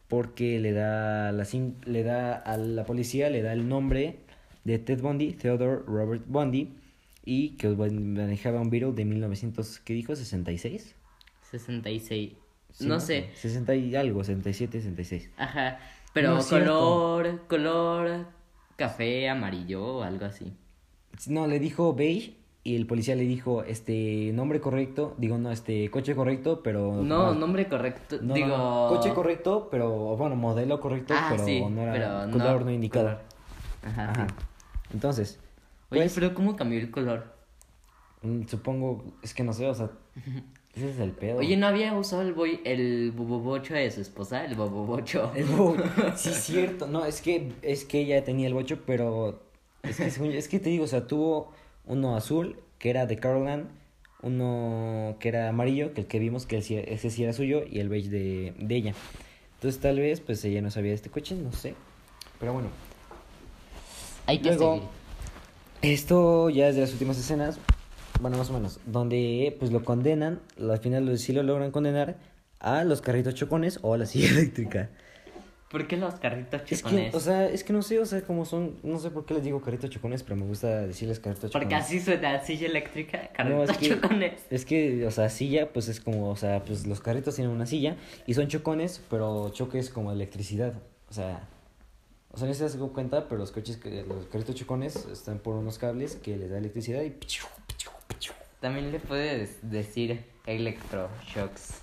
porque le da, la, le da a la policía, le da el nombre de Ted Bundy, Theodore Robert Bundy, y que manejaba un Beetle de 1900, ¿qué dijo? ¿66? 66. Sí, no sé. 60 y algo, 67, 66. Ajá. Pero No es cierto. color, color café, amarillo o algo así. No, le dijo beige y el policía le dijo, este, nombre correcto, digo, no, este, coche correcto, pero... No, nombre correcto. No, digo. no, coche correcto, pero, bueno, modelo correcto, Ah, pero sí, no era pero color no indicado. color. Ajá. Ajá. sí. Entonces, Oye, pues, pero ¿cómo cambió el color? mm, supongo, es que no sé, o sea, [LAUGHS] ese es el pedo. Oye, ¿no había usado el boy, el bobobocho de su esposa? El bobobocho. [LAUGHS] El bo- [LAUGHS] sí, cierto. No, es que, es que ella tenía el bocho, pero es que, es que te digo, o sea, tuvo uno azul, que era de Caroline, uno que era amarillo, que el que vimos que ese sí era suyo, y el beige de, de ella. Entonces tal vez, pues ella no sabía de este coche, no sé. Pero bueno, Hay que Luego- seguir. esto ya es de las últimas escenas, bueno, más o menos, donde pues lo condenan, al final sí lo logran condenar a los carritos chocones o a la silla [LAUGHS] eléctrica. ¿Por qué los carritos Es chocones? que, o sea, es que no sé, o sea, como son, no sé por qué les digo carritos chocones, pero me gusta decirles carritos chocones. Porque así suena silla eléctrica, No, carritos es que- chocones. Es que, o sea, silla, pues es como, o sea, pues los carritos tienen una silla y son chocones, pero choques como electricidad. O sea, o sea, no se dan cuenta, pero los coches, los carritos chocones están por unos cables que les da electricidad y... pichu, pichu, pichu. También le puedes decir electroshocks.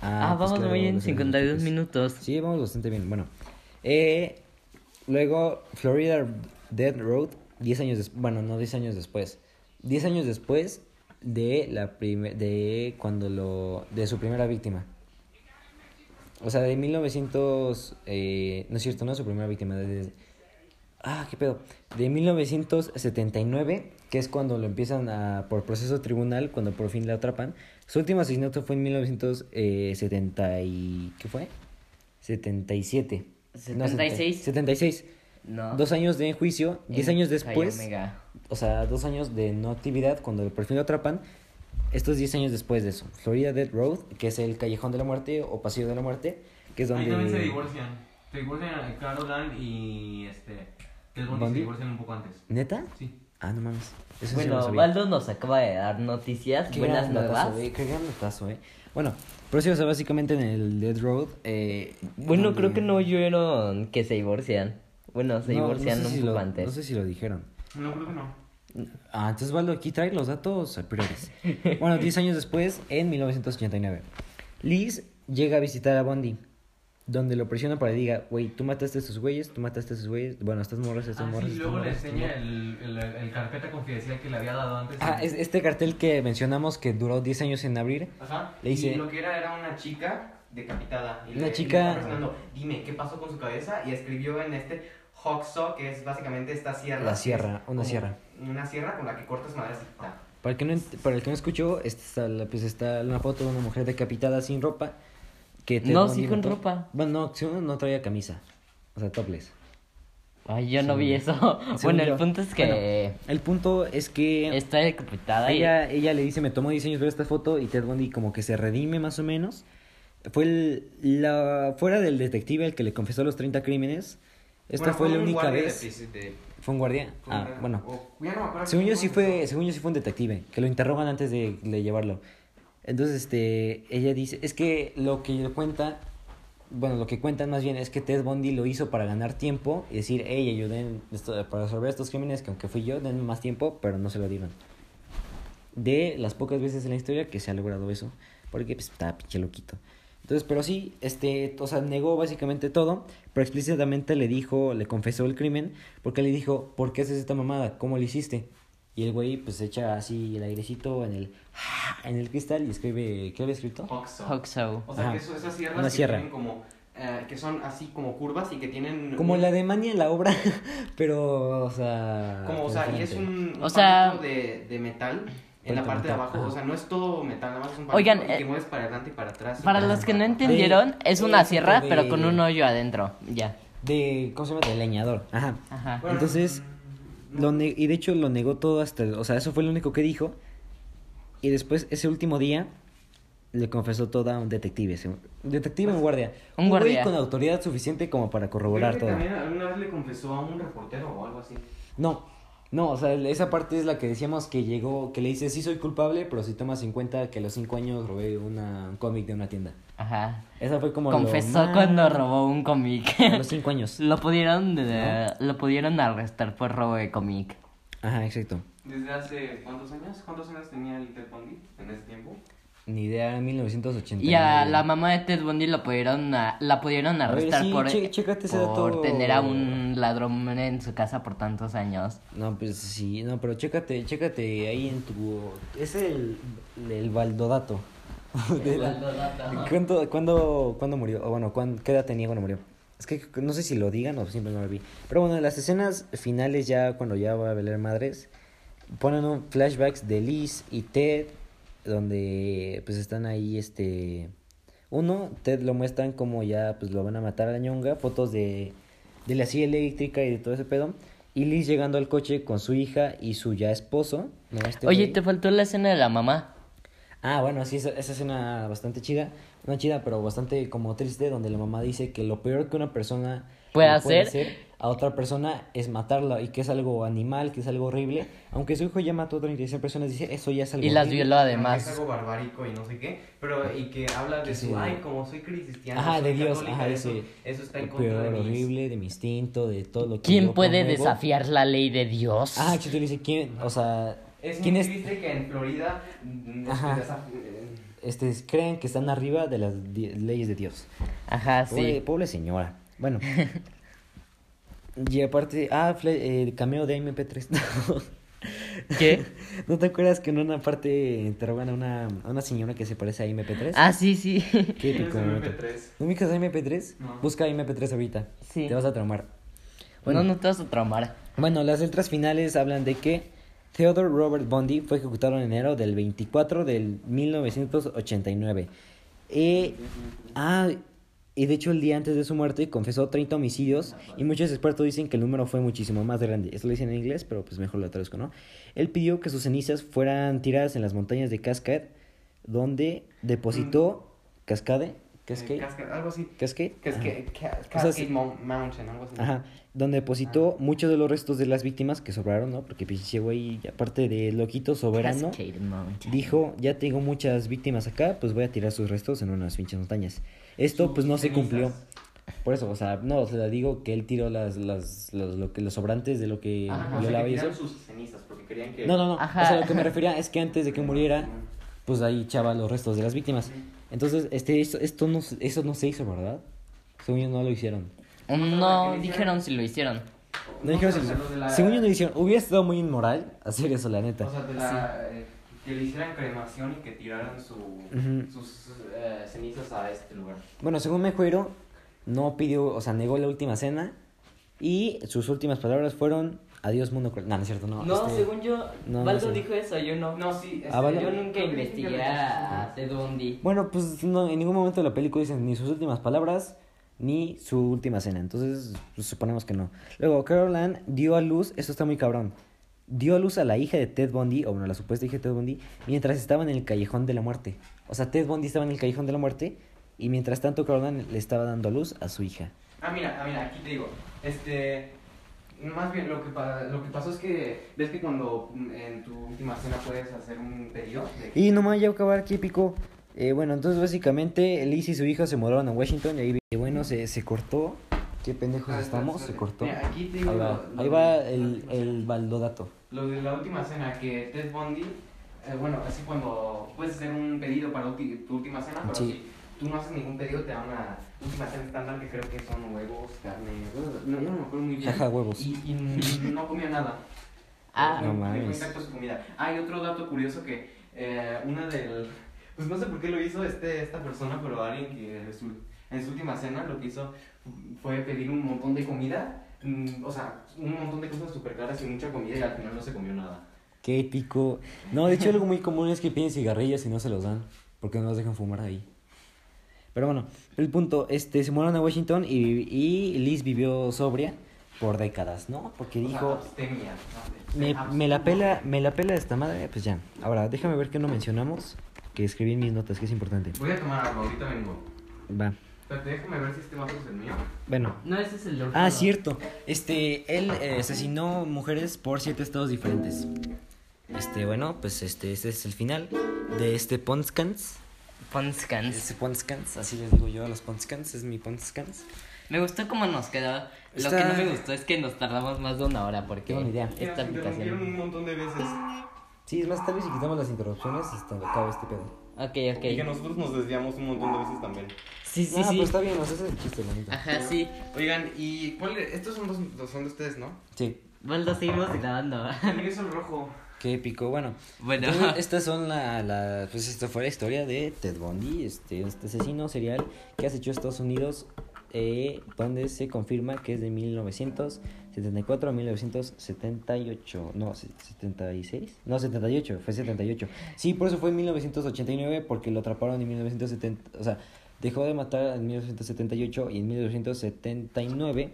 Ah, Ah, pues vamos claro, muy bien, los 52 eléctricos. minutos. Sí, vamos bastante bien. Bueno, eh, luego Florida Dead Road, 10 años después, bueno, no 10 años después, 10 años después de la prime- de cuando lo, de su primera víctima. O sea, de 1900, eh, no es cierto, no es su primera víctima, de, ah, qué pedo, de 1979, que es cuando lo empiezan a, por proceso tribunal, cuando por fin la atrapan. Su último asesinato fue en 1970 y, ¿qué fue? 77. No, 76. 76. No. Dos años de juicio, 10 En años después, Omega. o sea, dos años de no actividad, cuando por fin lo atrapan, estos 10 años después de eso. Florida Dead Road, que es el callejón de la muerte o pasillo de la muerte, que es Ahí también se donde... divorcian. Se divorcian eh, Caroline y este. Ted Bundy se divorcian un poco antes. ¿Neta? Sí. Ah, no mames. Eso sí Bueno, sabía. Baldo nos acaba de dar noticias, Qué buenas gran datazo, nuevas. eh, Qué gran datazo, eh. Bueno, pero sí, o sea, básicamente en el Dead Road. Eh, Bueno, donde- creo que no oyeron que se divorcian. Bueno, se No, divorcian no sé un si poco lo- antes. No sé si lo dijeron. No, creo que no. Ah, entonces Valdo aquí trae los datos priores. bueno, 10 años después, en 1989, Liz llega a visitar a Bundy, donde lo presiona para que diga, güey, tú mataste a estos güeyes, tú mataste a estos güeyes, bueno, estas morras, estas Ah, morras. sí, estas luego le morras, estas enseña morras". el, el, el carpeta confidencial que le había dado antes. Ah, es este cartel que mencionamos que duró 10 años en abrir. Ajá. Le dice- Y lo que era era una chica decapitada. Y Una le- y chica- le preguntando, dime, ¿qué pasó con su cabeza? Y escribió en este Hawksaw, que es básicamente esta sierra. La sierra, una sierra. Una sierra con la que cortas madera así. ta. Para el que no, para el que no escuchó, está, pues está una foto de una mujer decapitada sin ropa. Que No, sí con ropa. Bueno, no, si uno no traía camisa. O sea, topless. Ay, yo no vi eso. [LAUGHS] Bueno, el punto es que El punto es que está decapitada y... ella, ella le dice, me tomó 10 años ver esta foto y Ted Bundy como que se redime más o menos. Fue el, la, fuera del detective el que le confesó los 30 crímenes. Esta Bueno, fue la un única de vez. de- ¿Fue un guardia? fue Ah, un- bueno. o- ya no me acuerdo Según yo sí fue, según yo sí fue un detective, que lo interrogan antes de, de llevarlo. Entonces, este, ella dice, es que lo que cuenta, bueno, lo que cuentan más bien es que Ted Bundy lo hizo para ganar tiempo y decir, hey, ayuden esto- para resolver estos crímenes que aunque fui yo, denme más tiempo, pero no se lo dieron. De las pocas veces en la historia que se ha logrado eso, porque pues está pinche loquito. Entonces, pero sí, este, o sea, negó básicamente todo, pero explícitamente le dijo, le confesó el crimen, porque le dijo, ¿por qué haces esta mamada? ¿Cómo lo hiciste? Y el güey pues echa así el airecito en el en el cristal y escribe, ¿qué había escrito? Oxo. Hoxo. O sea, Ajá. que eso- esas sierras Una que sierra. tienen como... eh, que son así como curvas y que tienen... Como un- la de Mania en la obra, [LAUGHS] pero, o sea... Como, o sea, y es diferente. un, O un sea- de, de metal en la parte de metal, abajo. ajá. O sea, no es todo metal, nada más es un Oigan, y eh, que mueves para adelante y para atrás. Para los que no entendieron, es una sierra, de- pero con un hoyo adentro. Ya. De, ¿cómo se llama? De leñador. Ajá. Ajá. Bueno, Entonces, mm, Lo ne- y de hecho lo negó todo hasta... O sea, eso fue lo único que dijo. Y después, ese último día, le confesó todo a un detective. Un detective en guardia. Un güey guardia. con autoridad suficiente como para Creo corroborar que todo. también alguna vez le confesó a un reportero o algo así. No, no, o sea, esa parte es la que decíamos que llegó, que le dice, sí soy culpable, pero si tomas en cuenta que a los cinco años robé una, un cómic de una tienda. Ajá. Esa fue como lo Confesó cuando robó un cómic. A los cinco años. [LAUGHS] lo pudieron de- lo pudieron arrestar por robo de cómic. Ajá, exacto. ¿Desde hace cuántos años? ¿Cuántos años tenía el Ted Bundy en ese tiempo? Ni idea, en 1980. Y a la mamá de Ted Bundy lo pudieron a- la pudieron A ver, arrestar sí, por, che- chécate ese por dato. tener a un ladrón en su casa por tantos años. No, pues sí, no, pero chécate, chécate ahí en tu... Es el, el baldodato. [LAUGHS] De la- ¿Cuándo, cuándo, cuándo murió? O bueno, ¿cuán- ¿qué edad tenía cuando murió? Es que no sé si lo digan o siempre no lo vi. Pero bueno, en las escenas finales ya, cuando ya va a valer madres, ponen un flashbacks de Liz y Ted, donde pues están ahí, este... Uno, Ted lo muestran como ya pues lo van a matar a la ñonga, fotos de, de la silla eléctrica y de todo ese pedo. Y Liz llegando al coche con su hija y su ya esposo. ¿no? Este Oye, güey. te faltó la escena de la mamá. Ah, bueno, sí, esa, esa escena bastante chida. No chida, pero bastante como triste, donde la mamá dice que lo peor que una persona ¿Puede hacer? A otra persona es matarla y que es algo animal, que es algo horrible. Aunque su hijo ya mató a 36 personas, dice eso ya es algo Y las horrible". violó Es además. algo barbárico y no sé qué, pero y que habla de Que su, sí. ay, como soy cristiano, Ajá, soy de Dios, católica, ajá, eso, dice, eso está en contra peor, de mis... horrible, de mi instinto, de todo lo que ¿Quién yo puede promuevo. desafiar la ley de Dios? Ah, Chito dice, ¿quién? O sea, Es ¿quién muy es? triste que en Florida mm, Ajá. desaf- eh, Este, creen que están arriba de las leyes de Dios. Ajá, Pobre, sí. pobre señora. Bueno. [LAUGHS] y aparte, ah, fle- eh, cameo de MP3. [LAUGHS] ¿Qué? ¿No te acuerdas que en una parte interrogan a una, a una señora que se parece a MP3? Ah, sí, sí. Qué ¿quién es épico el momento. MP3? ¿No ubicas a MP3? No. Busca MP3 ahorita. Sí. Te vas a traumar. Bueno, Bueno, no te vas a traumar. bueno, las letras finales hablan de que Theodore Robert Bundy fue ejecutado en enero del 24 del 1989. Eh, ah, y de hecho el día antes de su muerte confesó 30 homicidios y muchos expertos dicen que el número fue muchísimo más grande. Esto lo dicen en inglés, pero pues mejor lo traduzco, ¿no? Él pidió que sus cenizas fueran tiradas en las montañas de Cascade, donde depositó Cascade, Cascade, Eh, Cascade, algo así. Cascade, Cascade, Cascade sí. Mou- Mountain, algo así. Ajá, donde depositó muchos de los restos de las víctimas que sobraron, ¿no? Porque pinche güey, aparte de loquito soberano, dijo, ya tengo muchas víctimas acá, pues voy a tirar sus restos en unas pinches montañas. Esto pues no se cumplió. Por eso, o sea, no, o sea, digo que él tiró las, las, los, lo que, los sobrantes de lo que Ajá, o sea, violaba que y eso. tiraron sus cenizas porque querían que... No, no, no, Ajá. o sea, lo que me refería es que antes de que muriera, pues ahí echaba los restos de las víctimas. Entonces, este, esto, esto no, se- eso no se hizo, ¿verdad? Según yo no lo hicieron. No dijeron si lo hicieron. No dijeron si- de la- Según yo no lo hicieron. Hubiera estado muy inmoral hacer eso, la neta. O sea, de la, eh, que le hicieran cremación y que tiraran su, Ujú. sus eh, cenizas a este lugar. Bueno, según Mejuero, no pidió, o sea, negó la última cena y sus últimas palabras fueron adiós mundo cruel. No, no es cierto, no. este, yo. no, no Baldo sé. dijo eso, yo no. No, sí. este, Ah, ¿vale? Yo nunca investigué sí a Ted Bundy. Bueno, pues no, en ningún momento de la película dicen ni sus últimas palabras ni su última cena. Entonces, pues, suponemos que no. Luego, Carol Ann dio a luz, esto está muy cabrón. Dio a luz a la hija de Ted Bundy, o bueno, la supuesta hija de Ted Bundy, mientras estaban en el callejón de la muerte. O sea, Ted Bundy estaba en el callejón de la muerte y mientras tanto Carol Ann le estaba dando a luz a su hija. Ah, mira, ah, mira, aquí te digo. Este. Más bien, lo que, lo que pasó es que. ¿Ves que cuando mm, en tu última cena puedes hacer un pedido? De... Y nomás ya acabar aquí, pico. Eh, bueno, entonces básicamente Liz y su hija se mudaron a Washington y ahí, y bueno, se, se cortó. Qué pendejos Ah, estamos, se cortó. Mira, aquí te digo. Ahí va, lo- ahí va el, el baldodato. Lo de la última cena, que Ted Bundy, eh, bueno, así cuando puedes hacer un pedido para ulti- tu última cena, pero Sí. si tú no haces ningún pedido, te dan una última cena estándar que creo que son huevos, carne, no, no me acuerdo muy bien. Jaja, huevos. Y, y no comió nada. Ah. No Dejó mames. su comida. Ah, y otro dato curioso que eh, una del... Pues no sé por qué lo hizo este, esta persona, pero alguien que en su, en su última cena lo que hizo fue pedir un montón de comida. mm, O sea, un montón de cosas súper caras y mucha comida y al final no se comió nada. Qué épico. No, de hecho algo muy común es que piden cigarrillos y no se los dan, porque no los dejan fumar ahí. Pero bueno, el punto, este, se mudaron a Washington y, y Liz vivió sobria por décadas, ¿no? Porque dijo, me, me la pela, me la pela esta madre, pues ya. Ahora, déjame ver qué no mencionamos, que escribí en mis notas, que es importante. Voy a tomar algo, ahorita vengo. Va. Espérate, déjame ver si este vaso es el mío. Bueno, No, ese es el de Ah, cierto. Este, él eh, asesinó mujeres por siete estados diferentes. Este, bueno, pues este, este es el final de este Ponskans. Ponskans. Este Ponskans, así les digo yo a los Ponskans, es mi Ponskans. Me gustó cómo nos quedó. Lo Está- que no me gustó es que nos tardamos más de una hora porque Qué buena idea. esta Mira, aplicación. un montón de veces. Sí, es más, tal vez si quitamos las interrupciones hasta que acabe este pedo. Ok, Y que ok. nosotros nos desviamos un montón de veces también. Sí, sí, ah, sí. pues está bien, o sea, ese es el chiste, la neta. Ajá, sí. Oigan, ¿y cuál Estos son, dos, dos- son de ustedes, ¿no? Sí, Bueno, seguimos grabando. El mío es el rojo. qué épico. Bueno, Bueno. entonces, estas son la, la, pues esta fue la historia de Ted Bundy, este, este asesino serial que acechó a Estados Unidos, eh, donde se confirma que es de 1974 a 1978, no, se- 76, no, 78, fue 78. Sí, por eso fue en 1989, porque lo atraparon en 1970, o sea, dejó de matar en 1978 y en 1979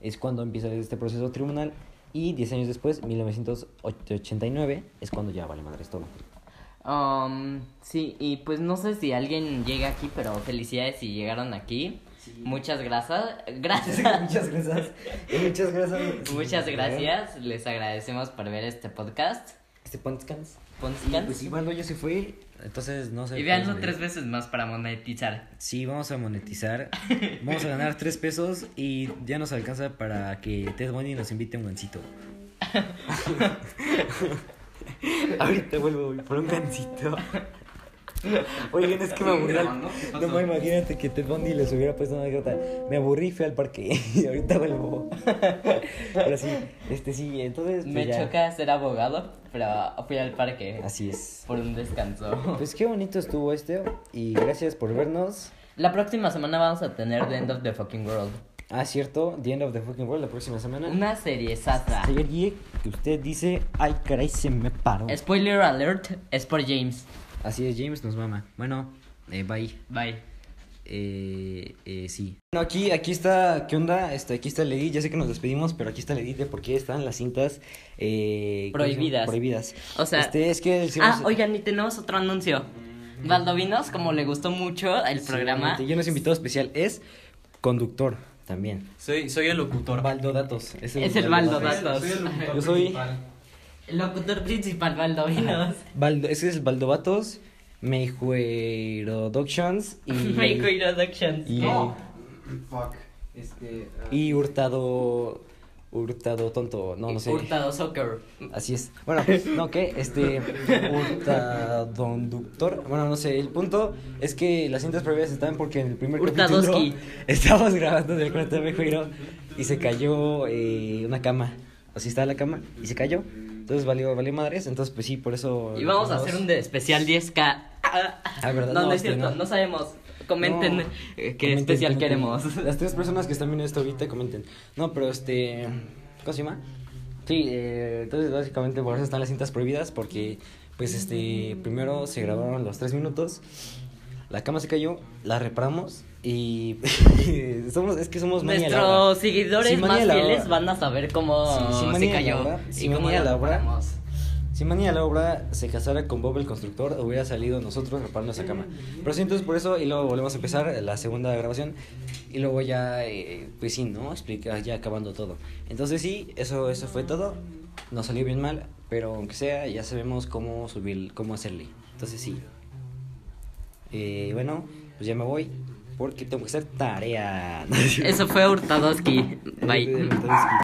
es cuando empieza este proceso tribunal y 10 años después, 1989, es cuando ya vale madres todo. Um, sí, y pues no sé si alguien llega aquí, pero felicidades si llegaron aquí. Muchas gracias. [LAUGHS] Gracias. Muchas gracias. [LAUGHS] Muchas gracias. Muchas gracias. Les agradecemos por ver este podcast. Este Ponskans. Y Ponskans. pues igual ya se fue, entonces no sé. Y véanlo tres veces más para monetizar. Sí, vamos a monetizar. [LAUGHS] Vamos a ganar tres pesos y ya nos alcanza para que Ted Bundy nos invite a un gancito. Ahorita vuelvo por un gancito. [LAUGHS] Oigan, es que me aburrí. No me imagínate que Ted Bundy les hubiera puesto una anécdota. Me aburrí, fui al parque [LAUGHS] y ahorita vuelvo. [LAUGHS] Pero sí, este sí, entonces. pues Me ya. choca ser abogado, pero fui al parque Así es. por un descanso. Pues qué bonito estuvo este y gracias por vernos. La próxima semana vamos a tener The End of the Fucking World. Ah, cierto, The End of the Fucking World la próxima semana. Una serie sasa. Serie que usted dice, ay caray, se me paró. Spoiler alert, es por James. Así es, James nos mama. Bueno, eh, bye. Bye. Eh, eh, sí. Bueno, aquí, aquí está, ¿qué onda? Este, aquí está el edit, ya sé que nos despedimos, pero aquí está el edit de por qué están las cintas eh. Prohibidas. prohibidas. O sea- Este, es que decimos- Ah, oigan, y tenemos otro anuncio. Valdovinos, como le gustó mucho el Sí, programa. obviamente, Y nuestro invitado especial es conductor también. Soy, soy el locutor. Baldo Datos. Es el Baldo Datos. Soy el locutor Yo soy- principal. El locutor principal, Valdovinos. Baldo, ese es Baldovatos, Meijueroductions y, [LAUGHS] Make Introductions. y, No. Fuck. Este. ah, y Hurtado, Hurtado tonto, no, no sé. Hurtado Soccer. Así es. Bueno, no, ¿qué? Este, Hurtadonductor. Bueno, no sé, el punto es que las cintas previas estaban porque en el primer capítulo [LAUGHS] estábamos grabando del cuento de Mejuiro y se cayó eh, una cama. Así estaba la cama y se cayó. Entonces valió, valió madres, entonces pues sí, por eso... Y vamos a hacer un de especial 10K. Ah, ¿verdad? No, no, No, es este, cierto, no. no sabemos. Comenten No. eh, qué Comenten, especial comenten. queremos. Las tres personas que están viendo esto ahorita comenten. No, pero este. ¿Cómo se llama? Sí, eh, entonces básicamente por eso están las cintas prohibidas. Porque, pues, este. Primero se grabaron los tres minutos. La cama se cayó, la reparamos. Y. [LAUGHS] somos, es que somos. Nuestros seguidores Sí, más fieles van a saber cómo Sí, sí, Mani se cayó obra. y cómo la obra. Si Mani a la obra se casara con Bob el constructor, hubiera salido nosotros reparando esa cama. Pero sí, entonces por eso, y luego volvemos a empezar la segunda grabación. Y luego ya, eh, pues sí, ¿no? Explicar, ya acabando todo. Entonces sí, eso, eso fue todo. Nos salió bien mal, pero aunque sea, ya sabemos cómo subir, cómo hacerle. Entonces sí. Eh, bueno, pues ya me voy, porque tengo que hacer tarea. Eso fue Hurtadoski. [LAUGHS] Bye.